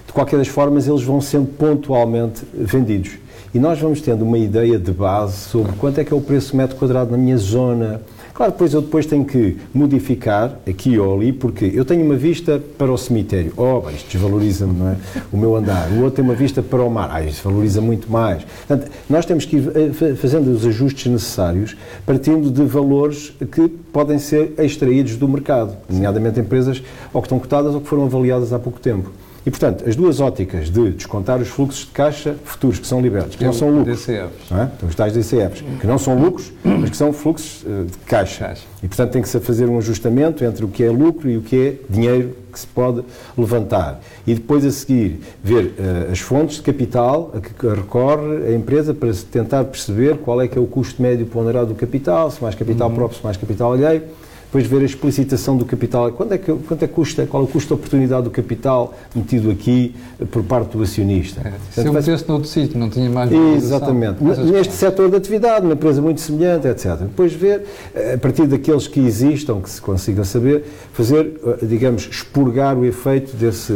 De qualquer das formas, eles vão sendo pontualmente vendidos. E nós vamos tendo uma ideia de base sobre quanto é que é o preço metro quadrado na minha zona. Claro, depois eu depois tenho que modificar aqui ou ali, porque eu tenho uma vista para o cemitério. Oh, isto desvaloriza-me, não é? O meu andar. O outro tem uma vista para o mar. Ah, isto valoriza muito mais. Portanto, nós temos que ir eh, fa- fazendo os ajustes necessários, partindo de valores que podem ser extraídos do mercado, nomeadamente empresas ou que estão cotadas ou que foram avaliadas há pouco tempo. E, portanto, as duas óticas de descontar os fluxos de caixa futuros que são libertos, que não são lucros, DCFs. não é? Então, os tais DCFs, que não são lucros, mas que são fluxos eh, de caixa. E, portanto, tem que se fazer um ajustamento entre o que é lucro e o que é dinheiro que se pode levantar. E depois, a seguir, ver eh, as fontes de capital a que recorre a empresa para tentar perceber qual é que é o custo médio ponderado do capital, se mais capital próprio, se mais capital alheio. Depois ver a explicitação do capital, quanto é que, quanto é que custa, qual é o custo de oportunidade do capital metido aqui eh, por parte do acionista. É, se Portanto, eu vai- metesse noutro sítio, não tinha mais. Exatamente. Neste setor de atividade, uma empresa muito semelhante, etc. Depois ver, eh, a partir daqueles que existam, que se consiga saber, fazer, eh, digamos, expurgar o efeito desse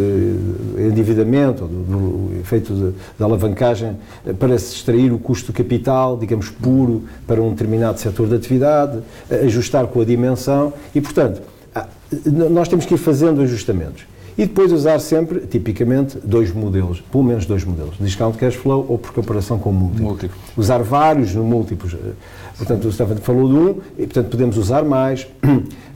endividamento, do, do efeito de, da alavancagem, para se extrair o custo do capital, digamos, puro para um determinado setor de atividade, ajustar com a dimensão e, portanto, ah, nós temos que ir fazendo ajustamentos. E depois usar sempre, tipicamente, dois modelos, pelo menos dois modelos, discount cash flow ou por comparação com múltiplo. Múltiplo. Usar vários no múltiplos. Eh, Portanto, o Stefan falou de um, e portanto podemos usar mais.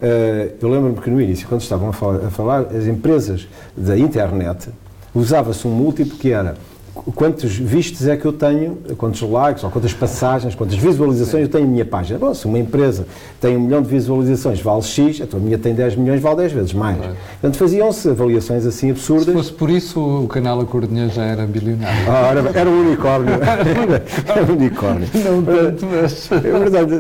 Eh, Eu lembro-me que no início, quando estavam a falar, a falar, as empresas da internet, usava-se um múltiplo que era quantos vistos é que eu tenho, quantos likes, ou quantas passagens, quantas visualizações eu tenho na minha página. Bom, se uma empresa tem um milhão de visualizações, vale X, a minha tem 10 milhões, vale 10 vezes mais. Portanto, faziam-se avaliações assim Se absurdas. fosse por isso, o canal A Cor de Dinheiro já era bilionário. Ah, era, era um unicórnio. era um unicórnio. Não tanto, mas... É verdade,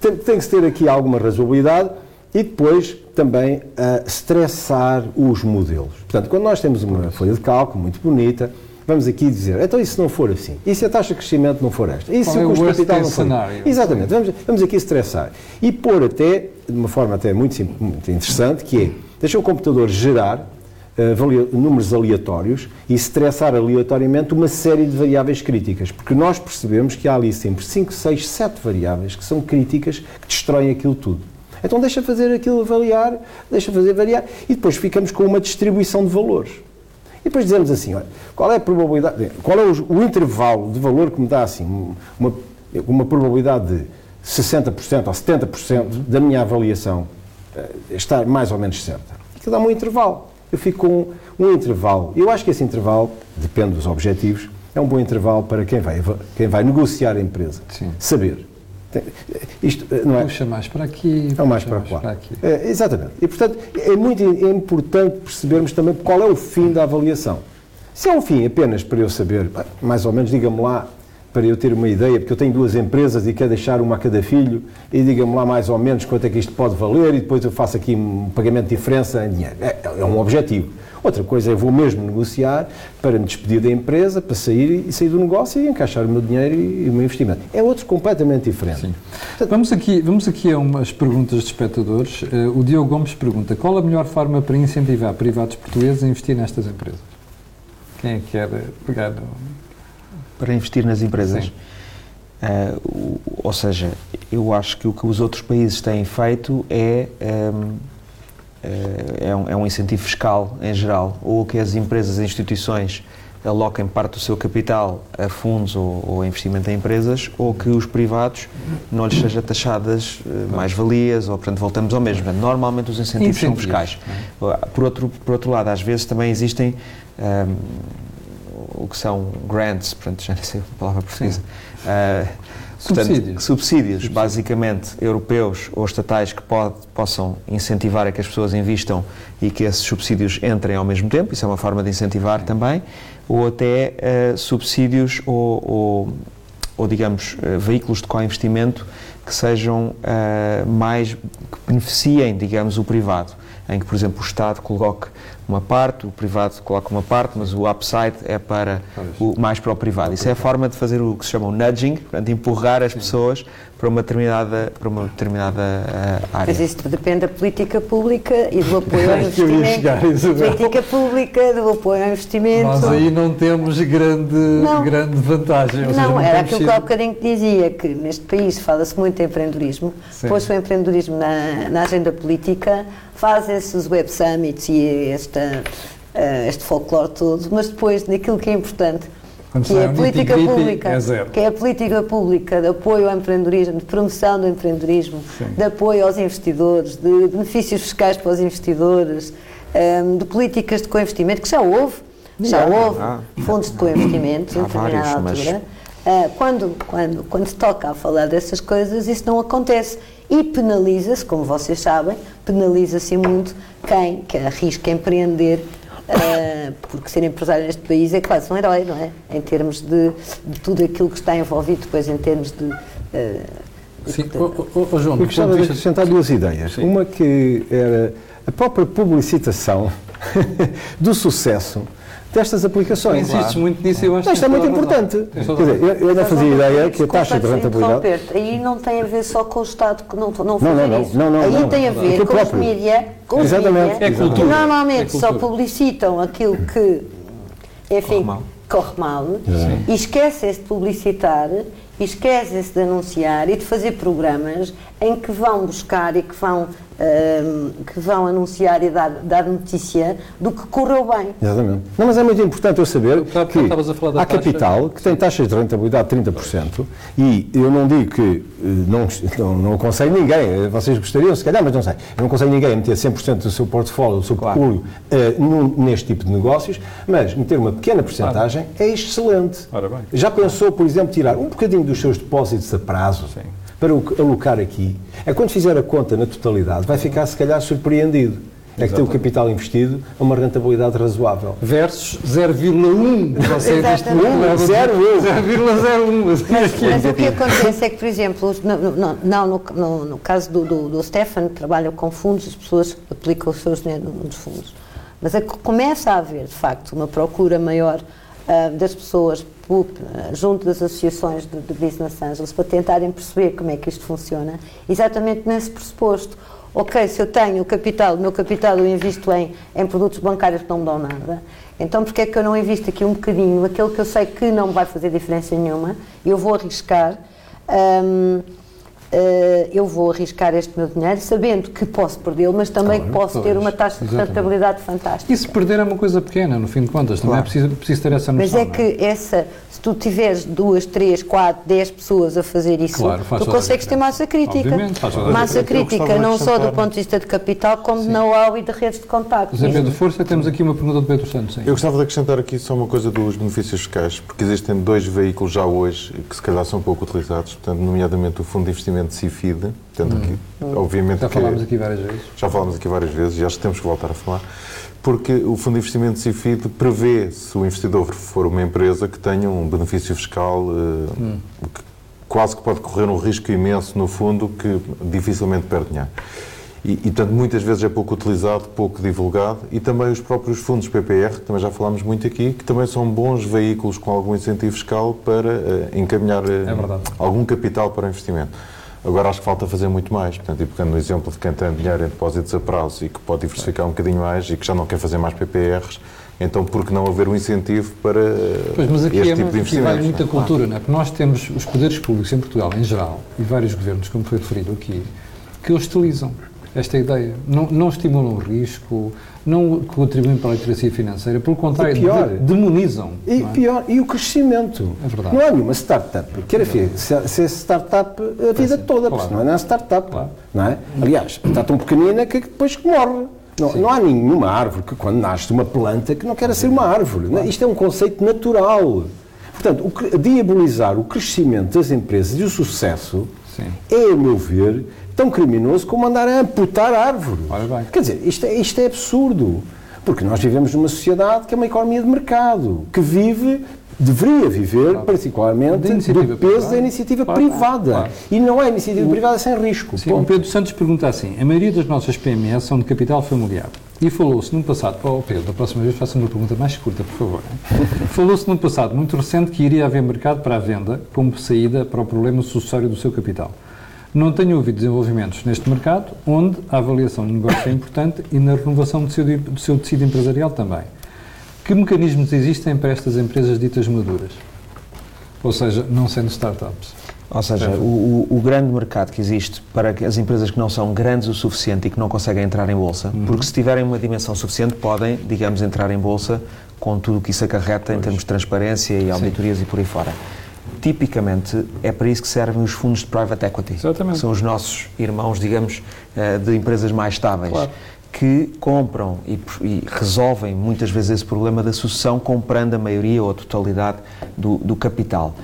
tem, tem que se ter aqui alguma razoabilidade e depois também a estressar os modelos. Portanto, quando nós temos uma folha de cálculo muito bonita, vamos aqui dizer, então e se não for assim? E se a taxa de crescimento não for esta? E se Qual é o o custo de worst capital não for scenario? Exatamente, vamos, vamos aqui estressar. E pôr até, de uma forma até muito, muito interessante, que é, deixa o computador gerar avalia- números aleatórios e estressar aleatoriamente uma série de variáveis críticas, porque nós percebemos que há ali sempre 5, 6, 7 variáveis que são críticas que destroem aquilo tudo. Então deixa fazer aquilo avaliar, deixa fazer variar e depois ficamos com uma distribuição de valores. E depois dizemos assim, olha, qual é a probabilidade, qual é o, o intervalo de valor que me dá assim uma, uma probabilidade de 60% ou 70% da minha avaliação eh, estar mais ou menos certa. Aquilo dá-me um intervalo. Eu fico com um, intervalo. Eu acho que esse intervalo, depende dos objetivos, é um bom intervalo para quem vai, quem vai negociar a empresa. Sim. Saber. Tem- Isto eh, não é. Puxa mais para aqui. É o mais para lá. aqui. É, exatamente. E, portanto, é muito é importante percebermos também qual é o fim da avaliação. Se é um fim apenas para eu saber, mais ou menos, diga-me lá, para eu ter uma ideia, porque eu tenho duas empresas e quero deixar uma a cada filho, e diga-me lá mais ou menos quanto é que isto pode valer, e depois eu faço aqui um pagamento de diferença em dinheiro. É, é um objetivo. Outra coisa é vou mesmo negociar para me despedir da empresa, para sair e sair do negócio e encaixar o meu dinheiro e, e o meu investimento. É outro completamente diferente. Sim. Vamos aqui, vamos aqui a umas perguntas de espectadores. Eh, o Diogo Gomes pergunta: qual a melhor forma para incentivar privados portugueses a investir nestas empresas? Quem é que quer pegar no. Para investir nas empresas. O- ou seja, eu acho que o que os outros países têm feito é, ehm, eh, é, um, é um incentivo fiscal em geral, ou que as empresas e instituições aloquem parte do seu capital a fundos ou, ou a investimento em empresas, ou que os privados não lhes seja taxadas eh, mais-valias, ou portanto voltamos ao mesmo. Normalmente os incentivos, são Incentivos, fiscais. Por outro, por outro lado, às vezes também existem ehm, o que são grants, portanto, já nem sei a palavra portuguesa, Ah, Subsídios. Portanto, subsídios, basicamente europeus ou estatais que pode, possam incentivar a que as pessoas investam e que esses subsídios entrem ao mesmo tempo, isso é uma forma de incentivar também, ou até uh, subsídios ou, ou, ou digamos, uh, veículos de co-investimento que sejam uh, mais, que beneficiem, digamos, o privado, em que, por exemplo, o Estado coloque uma parte, o privado coloca uma parte, mas o upside é para o, mais para o privado. Isso é a forma de fazer o que se chama o nudging, portanto, empurrar as pessoas para uma determinada, para uma determinada uh, área. Mas isso depende da política pública e do apoio ao investimento. política pública, do apoio ao investimento. Nós aí não temos grande, não. grande vantagem. Não, não era aquilo que há bocadinho que dizia, que neste país fala-se muito em empreendedorismo, pôs o empreendedorismo na, na agenda política, fazem-se os Web Summits e esta, uh, este folclore todo, mas depois naquilo que é importante, Quando que é a política pública, é que é a política pública de apoio ao empreendedorismo, de promoção do empreendedorismo, Sim. de apoio aos investidores, de benefícios fiscais para os investidores, um, ehm, de políticas de co-investimento, que já houve, já houve ah, fundos de co-investimento em determinada altura. Mas... Uh, quando, quando, quando se toca a falar dessas coisas, isso não acontece e penaliza-se, como vocês sabem, penaliza-se muito quem, que arrisca empreender, uh, porque ser empresário neste país é quase um herói, não é? Em termos de, de tudo aquilo que está envolvido depois em termos de... Uh, Sim, de, oh, oh, oh, João, eu gostava de acrescentar duas ideias. Sim. Uma que era a própria publicitação do sucesso destas aplicações. Insistes muito nisso eu acho Isto é muito importante. Quer dizer, eu, eu não fazia ideia que a taxa de rentabilidade. Aí não tem a ver só com o Estado que não, não não, não, não, não, não, Aí não, tem a ver com próprio. os mídias, com os mídia, é cultura. que normalmente é só publicitam aquilo que, enfim, corre mal, corre mal e esquecem-se de publicitar e esquecem-se de anunciar e de fazer programas em que vão buscar e que vão que vão anunciar e dar, dar notícia do que correu bem. Exatamente. Não, mas é muito importante eu saber que há capital que tem taxas de rentabilidade de 30% e eu não digo que eh, não, não, não aconselho ninguém, vocês gostariam se calhar, mas não sei, eu não aconselho ninguém a meter 100% do seu portfólio, do seu claro. uh, neste tipo de negócios, mas meter uma pequena porcentagem claro. é excelente. Já pensou, por exemplo, tirar um bocadinho dos seus depósitos a prazo? Sim para alocar aqui, é quando fizer a conta na totalidade, vai ficar se calhar surpreendido. É que tem o capital investido a uma rentabilidade razoável. Versus 0,1. Você neste momento 0,01. Mas, mas o que acontece é que, por exemplo, no, não, no, no, no caso do, do, do Stefan, que trabalha com fundos, as pessoas aplicam os seus dinheiro nos fundos. Mas é que começa a haver, de facto, uma procura maior uh, das pessoas eh, junto das associações de, de Business Angels para tentarem perceber como é que isto funciona, exatamente nesse pressuposto. Ok, se eu tenho o capital, o meu capital eu invisto em, em produtos bancários que não me dão nada, então porque é que eu não invisto aqui um bocadinho, aquele que eu sei que não vai fazer diferença nenhuma, eu vou arriscar. Um, uh, eu vou arriscar este meu dinheiro sabendo que posso perdê-lo, mas também claro, que posso pois, ter uma taxa de rentabilidade fantástica. E se perder é uma coisa pequena, no fim de contas, também é preciso, preciso ter essa noção. Mas é que essa, se tu tiveres duas, três, quatro, dez pessoas a fazer isso, claro, tu consegues ter massa crítica. Massa crítica, não só do ponto de vista de capital, como Sim. de know-how e de redes de contacto. José Pedro Força, temos aqui uma pergunta do Pedro Santos. Sim. Eu gostava de acrescentar aqui só uma coisa dos benefícios fiscais, porque existem dois veículos já hoje que se calhar são pouco utilizados, portanto, nomeadamente o Fundo de Investimento CIFID, Tendo aqui, hum. obviamente já falámos aqui várias vezes. Já falámos aqui várias vezes e acho que temos que voltar a falar. Porque o Fundo de Investimento CIFID prevê, se o investidor for uma empresa, que tenha um benefício fiscal eh, hum. que quase que pode correr um risco imenso no fundo que dificilmente perde dinheiro. E, e, portanto, muitas vezes é pouco utilizado, pouco divulgado, e também os próprios fundos PPR, que também já falámos muito aqui, que também são bons veículos com algum incentivo fiscal para uh, encaminhar uh, é algum capital para investimento. Agora acho que falta fazer muito mais. Portanto, e pegando no exemplo de quem tem dinheiro em depósitos a prazo e que pode diversificar um bocadinho mais e que já não quer fazer mais PPRs, então por que não haver um incentivo para pois, mas aqui este é, tipo de investimento? Aqui vale muita cultura, não é? Porque nós temos os poderes públicos em Portugal, em geral, e vários governos, como foi referido aqui, que hostilizam esta ideia. Não, não estimulam o risco, não contribuem para a literacia financeira, pelo contrário, pior, de, demonizam. E é? pior, e o crescimento. É verdade. Não há nenhuma startup queira ser, ser startup a vida toda, claro. porque não é startup. Claro. Não é? Aliás, está tão pequenina que depois morre. Não, não, há nenhuma árvore que, quando nasce uma planta, que não queira ser uma árvore. É? Claro. Isto é um conceito natural. Portanto, o que- diabolizar o crescimento das empresas e o sucesso Sim. é, a meu ver, tão criminoso como andar a amputar árvores. Quer dizer, isto é, isto é absurdo. Porque nós vivemos numa sociedade que é uma economia de mercado, que vive, deveria viver, particularmente, Da iniciativa do peso privada. da iniciativa Claro, privada. claro. E não é iniciativa privada sem risco. Sim, o. Pedro Santos pergunta assim: a maioria das nossas PMEs são de capital familiar. E falou-se no passado, oh Pedro, da próxima vez faça uma pergunta mais curta, por favor. falou-se no passado muito recente que iria haver mercado para a venda como saída para o problema sucessório do seu capital. Não tenho ouvido desenvolvimentos neste mercado, onde a avaliação de negócio é importante e na renovação do seu, do seu tecido empresarial também. Que mecanismos existem para estas empresas ditas maduras? Ou seja, não sendo startups. Ou seja, o, o- o grande mercado que existe para as empresas que não são grandes o suficiente e que não conseguem entrar em bolsa, porque se tiverem uma dimensão suficiente podem, digamos, entrar em bolsa com tudo o que isso acarreta em termos de transparência e auditorias e por aí fora. Tipicamente é para isso que servem os fundos de private equity. Exatamente. São os nossos irmãos, digamos, eh, de empresas mais estáveis. Claro. Que compram e, e resolvem muitas vezes esse problema da sucessão comprando a maioria ou a totalidade do, do capital.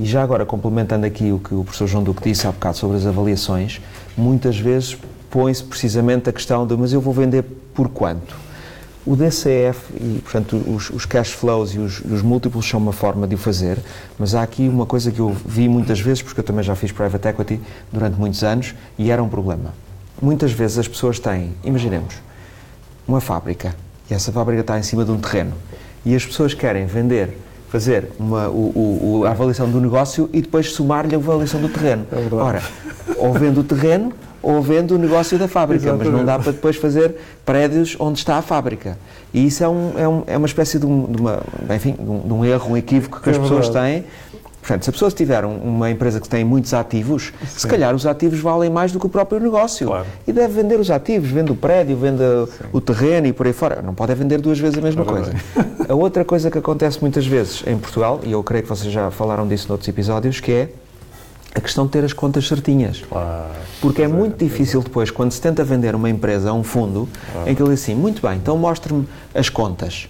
E já agora, complementando aqui o que o professor João Duque disse há bocado sobre as avaliações, muitas vezes põe-se precisamente a questão de mas eu vou vender por quanto? O DCF e, portanto, os, os cash flows e os, os múltiplos são uma forma de o fazer, mas há aqui uma coisa que eu vi muitas vezes, porque eu também já fiz private equity durante muitos anos, e era um problema. Muitas vezes as pessoas têm, imaginemos, uma fábrica, e essa fábrica está em cima de um terreno, e as pessoas querem vender, fazer uma, o- o- a avaliação do negócio e depois somar-lhe a avaliação do terreno. Ora, ou vende o terreno ou vende o negócio da fábrica, mas não dá para depois fazer prédios onde está a fábrica. E isso é, um, é, um- é uma espécie de, um, de uma, enfim, de um, de um erro, um equívoco que as pessoas têm. Portanto, se a pessoa tiver um- uma empresa que tem muitos ativos, se calhar os ativos valem mais do que o próprio negócio. Claro. E deve vender os ativos, vende o prédio, vende o terreno e por aí fora. Não pode é vender duas vezes a mesma coisa. A outra coisa que acontece muitas vezes em Portugal, e eu creio que vocês já falaram disso noutros episódios, que é a questão de ter as contas certinhas. Porque é muito difícil depois, quando se tenta vender uma empresa a um fundo, em que ele diz assim, muito bem, então mostre-me as contas.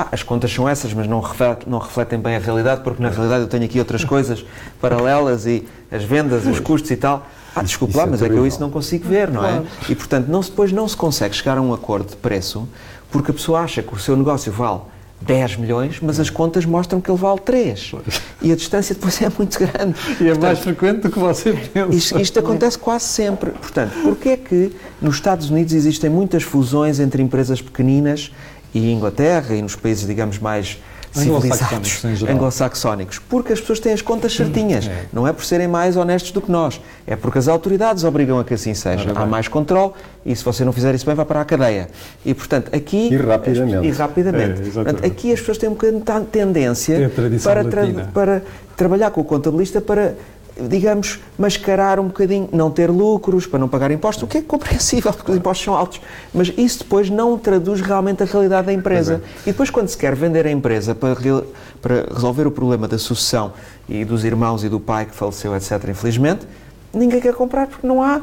Ah, as contas são essas, mas não refletem, não refletem bem a realidade, porque na realidade eu tenho aqui outras coisas paralelas e as vendas, os custos e tal. Ah, desculpe lá, é mas é que eu isso não consigo ver, não é? E portanto, não depois não se consegue chegar a um acordo de preço, porque a pessoa acha que o seu negócio vale 10 milhões, mas as contas mostram que ele vale 3. E a distância depois é muito grande. E é mais frequente do que você pensa. Isto, isto acontece quase sempre. Portanto, porquê é que nos Estados Unidos existem muitas fusões entre empresas pequeninas e Inglaterra e nos países, digamos, mais civilizados, Anglo-saxónicos? Porque as pessoas têm as contas certinhas. Não é por serem mais honestos do que nós. É porque as autoridades obrigam a que assim seja. Há mais controle e se você não fizer isso bem, vai para a cadeia. E, portanto, aqui... E rapidamente. E rapidamente. É. Portanto, aqui as pessoas têm um bocadinho de tendência É para, tra- latina. para trabalhar com o contabilista para, digamos, mascarar um bocadinho, não ter lucros, para não pagar impostos, o que é compreensível, porque os impostos são altos. Mas isso depois não traduz realmente a realidade da empresa. E depois, quando se quer vender a empresa para, para resolver o problema da sucessão e dos irmãos e do pai que faleceu, etc., infelizmente, ninguém quer comprar porque não há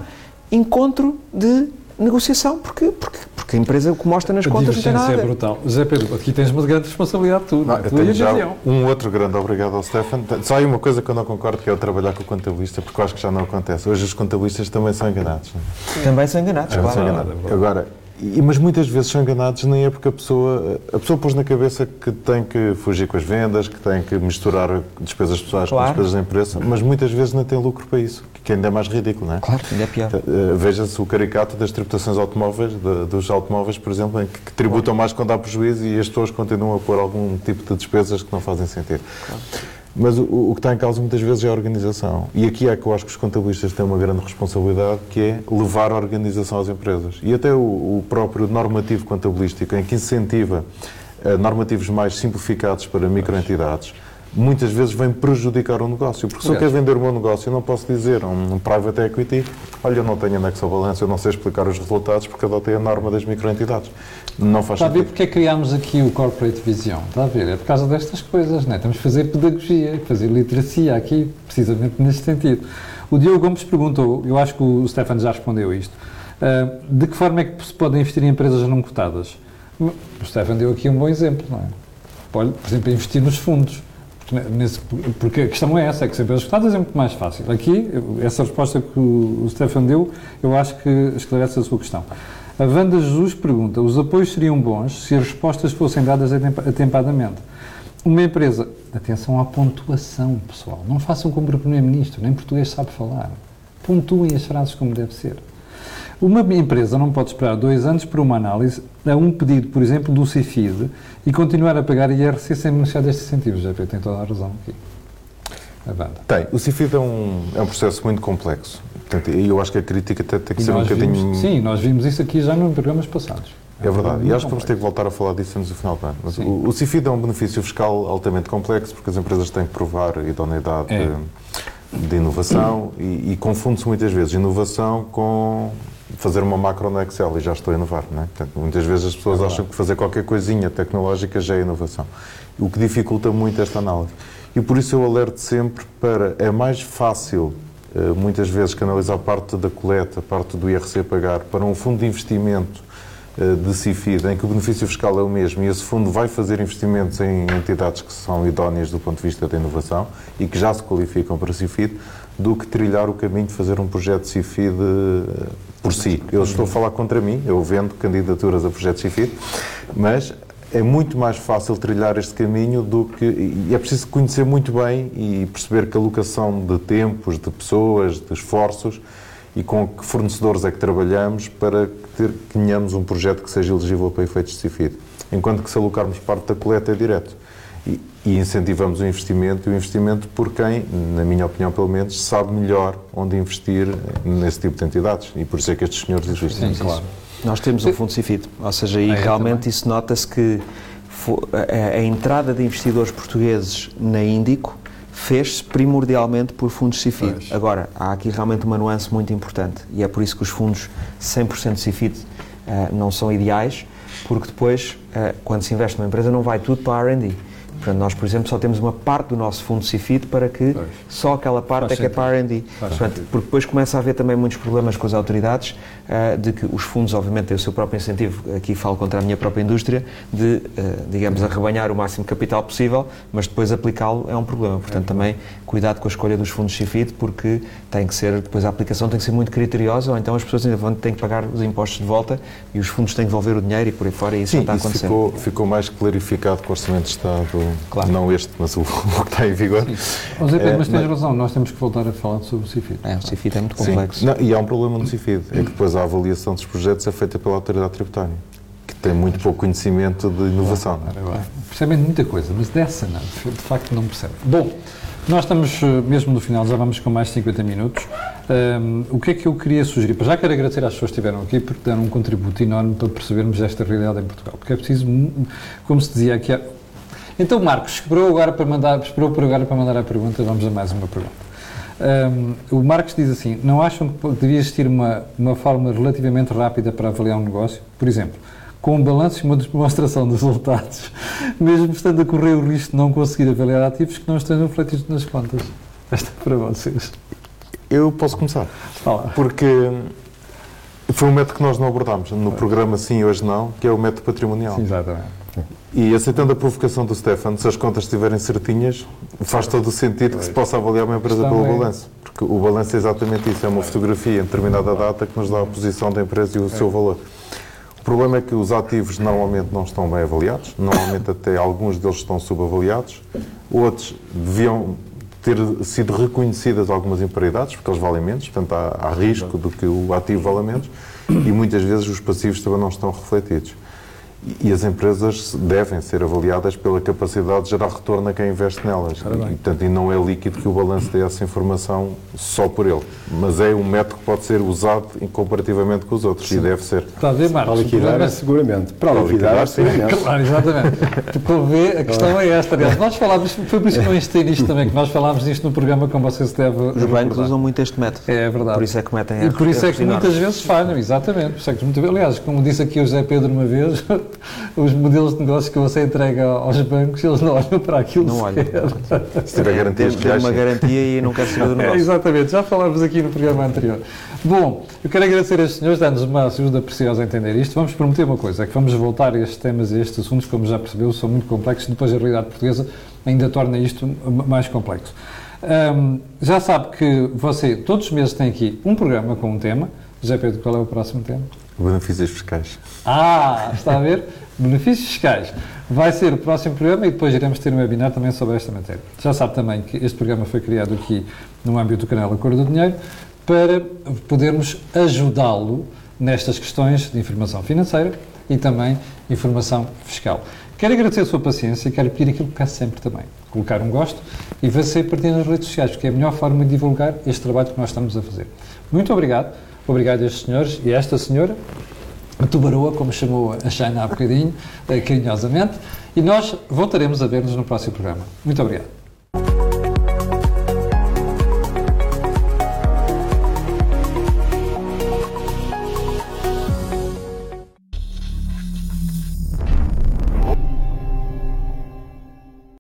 encontro de negociação, porque, porque, porque a empresa o que mostra nas A contas não tem nada. é brutal. José Pedro, aqui tens uma grande responsabilidade tu. Não, é? eu Tu e um outro grande obrigado ao Stefan. Só aí uma coisa que eu não concordo, que é o trabalhar com o contabilista, porque eu acho que já não acontece. Hoje os contabilistas também são enganados. não é? Também são enganados, Também claro. são enganados. Agora, e, mas muitas vezes são enganados nem é porque a pessoa, a pessoa pôs na cabeça que tem que fugir com as vendas, que tem que misturar despesas pessoais Claro. com despesas da empresa, mas muitas vezes não tem lucro para isso, que ainda é mais ridículo, não é? Claro, ainda é pior. Uh, Veja-se o caricato das tributações automóveis, de- dos automóveis, por exemplo, em que, que tributam mais quando há prejuízo e as pessoas continuam a pôr algum tipo de despesas que não fazem sentido. Mas o, o que está em causa muitas vezes é a organização. E aqui é que eu acho que os contabilistas têm uma grande responsabilidade, que é levar a organização às empresas. E até o, o próprio normativo contabilístico, em que incentiva eh, normativos mais simplificados para microentidades, muitas vezes vem prejudicar o negócio. Porque se eu quero vender o meu negócio, eu não posso dizer a um private equity, olha, eu não tenho anexo ao balanço, eu não sei explicar os resultados porque adotei a norma das microentidades. Não faz Está a ver sentido. porque é que criámos aqui o Corporate Vision? Está a ver? É por causa destas coisas, não é? Temos que fazer pedagogia, fazer literacia aqui, precisamente neste sentido. O Diogo Gomes perguntou, eu acho que o Stefano já respondeu isto, ah, de que forma é que se pode investir em empresas não cotadas? O Stefano deu aqui um bom exemplo, não é? Pode, por exemplo, investir nos fundos. Nesse, porque a questão é essa, é que sempre as resultados é muito mais fácil. Aqui, essa resposta que o Stefan deu, eu acho que esclarece a sua questão. A Wanda Jesus pergunta: os apoios seriam bons se as respostas fossem dadas atempadamente? Uma empresa, atenção à pontuação, pessoal, não façam como o Primeiro-Ministro, nem português sabe falar. Pontuem as frases como deve ser. Uma empresa não pode esperar dois anos por uma análise a um pedido, por exemplo, do CIFID e continuar a pagar IRC sem beneficiar destes incentivos. Já tem toda a razão aqui. Tem. O CIFID é um, é um processo muito complexo. E eu acho que a crítica tem, tem que E ser um bocadinho. vimos- sim, nós vimos isso aqui já nos programas passados. É verdade, e acho que vamos ter que voltar a falar disso antes do final do ano. Mas Sim. o, o CIFID é um benefício fiscal altamente complexo, porque as empresas têm que provar idoneidade É. de, de inovação e, e confunde-se muitas vezes inovação com fazer uma macro no Excel e já estou a inovar. Não é? Portanto, muitas vezes as pessoas acham que fazer qualquer coisinha tecnológica já é inovação, o que dificulta muito esta análise. E por isso eu alerto sempre para, é mais fácil eh, muitas vezes canalizar parte da coleta, parte do IRC a pagar para um fundo de investimento de CIFID, em que o benefício fiscal é o mesmo e esse fundo vai fazer investimentos em entidades que são idóneas do ponto de vista da inovação e que já se qualificam para CIFID, do que trilhar o caminho de fazer um projeto CIFID eh, por si. Eu estou a falar contra mim, eu vendo candidaturas a projetos CIFID, mas é muito mais fácil trilhar este caminho do que. E é preciso conhecer muito bem e perceber que a alocação de tempos, de pessoas, de esforços e com que fornecedores é que trabalhamos para ter, que tenhamos um projeto que seja elegível para efeitos de CIFID. Enquanto que se alocarmos parte da coleta é direto. E, e incentivamos o investimento, e o investimento por quem, na minha opinião pelo menos, sabe melhor onde investir nesse tipo de entidades. E por isso é que estes senhores existem. Sim, claro. Nós temos um fundo CIFID, ou seja, aí Ah, é, realmente também? isso nota-se que a entrada de investidores portugueses na Índico fez-se primordialmente por fundos CIFID. Pois. Agora, há aqui realmente uma nuance muito importante e é por isso que os fundos 100% CIFID eh, não são ideais, porque depois, eh, quando se investe numa empresa, não vai tudo para a R&D. Portanto, nós, por exemplo, só temos uma parte do nosso fundo CIFID para que Pois. só aquela parte Faz é que é para R&D. Porque depois começa a haver também muitos problemas com as autoridades ah, de que os fundos, obviamente, têm o seu próprio incentivo, aqui falo contra a minha própria indústria, de, ah, digamos, arrebanhar o máximo capital possível, mas depois aplicá-lo é um problema. Portanto, também cuidado com a escolha dos fundos CIFID, porque tem que ser, depois a aplicação tem que ser muito criteriosa, ou então as pessoas ainda vão ter que pagar os impostos de volta e os fundos têm que devolver o dinheiro e por aí fora, e isso Sim, não está isso acontecer. ficou, ficou mais clarificado com o Orçamento de Estado, Claro. não este, mas o, o que está em vigor. Ó, Zé Pedro, É, mas tens mas- razão, nós temos que voltar a falar sobre o CIFID. É, o CIFID é muito Sim. complexo. Não, e há um problema no CIFID, é que depois a avaliação dos projetos é feita pela autoridade tributária, que tem muito pouco conhecimento de inovação. Bem, Percebem de muita coisa, mas dessa não, de facto não percebem. Bom, nós estamos eh, mesmo no final, já vamos com mais de 50 minutos. Ahm, o que é que eu queria sugerir? Para já quero agradecer às pessoas que estiveram aqui porque deram um contributo enorme para percebermos esta realidade em Portugal. Porque é preciso, como se dizia aqui. Então, Marcos, esperou agora para mandar, esperou por agora para mandar a pergunta, vamos a mais uma pergunta. Ahm, o Marcos diz assim: não acham que devia existir uma, uma forma relativamente rápida para avaliar um negócio? Por exemplo, com um balanço e uma demonstração dos resultados, mesmo estando a correr o risco de não conseguir avaliar ativos que não estejam refletidos nas contas. Esta é para vocês. Eu posso começar, porque foi um método que nós não abordámos no programa Sim Hoje Não, que é o método patrimonial. Sim, exatamente. E aceitando a provocação do Stefan, se as contas estiverem certinhas, faz todo o sentido que se possa avaliar uma empresa pelo balanço. Porque o balanço é exatamente isso, é uma fotografia em determinada data que nos dá a posição da empresa e o seu valor. O problema é que os ativos normalmente não estão bem avaliados, normalmente até alguns deles estão subavaliados, outros deviam ter sido reconhecidas algumas imparidades, porque eles valem menos, portanto há, há risco do que o ativo vale menos, e muitas vezes os passivos também não estão refletidos. E- as empresas devem ser avaliadas pela capacidade de gerar retorno a quem investe nelas. E, portanto, e não é líquido que o balanço dê essa informação só por ele. Mas é um método que pode ser usado em- comparativamente com os outros. E deve ser. Está a ver, Marcos? Para o liquidar, é- seguramente. Para Para liquidar, liquidar, sim. seguramente. Claro, exatamente. Vê, a questão é esta. Aliás, nós falámos, foi por isso que eu insisti nisto também, que nós falámos disto no programa, como você se deve. Os bancos recordar. usam muito este método. É verdade. Por isso é que cometem E por isso é que muitas vezes falham, exatamente. Por isso é que muitas vezes, aliás, como disse aqui o José Pedro uma vez, os modelos de negócios que você entrega aos bancos, eles não olham para aquilo Não olham. Se tiver garantias ter uma garantia e não quer saber do É, negócio. exatamente, já falámos aqui no programa anterior. Bom, eu quero agradecer a estes senhores, dando-nos uma ajuda preciosa a entender isto. Vamos prometer uma coisa, é que vamos voltar a estes temas e a estes assuntos, como já percebeu, são muito complexos, depois a realidade portuguesa ainda torna isto mais complexo. Um, já sabe que você, todos os meses, tem aqui um programa com um tema. José Pedro, qual é o próximo tema? Benefícios fiscais. Ah, está a ver? Benefícios fiscais. Vai ser o próximo programa e depois iremos ter um webinar também sobre esta matéria. Já sabe também que este programa foi criado aqui no âmbito do canal Acordo do Dinheiro para podermos ajudá-lo nestas questões de informação financeira e também informação fiscal. Quero agradecer a sua paciência e quero pedir aquilo que peço sempre também. Colocar um gosto e você partir nas redes sociais, porque é a melhor forma de divulgar este trabalho que nós estamos a fazer. Muito obrigado. Obrigado a estes senhores e a esta senhora, a Tubaroa, como chamou a China há bocadinho, eh, carinhosamente. E nós voltaremos a ver-nos no próximo programa. Muito obrigado.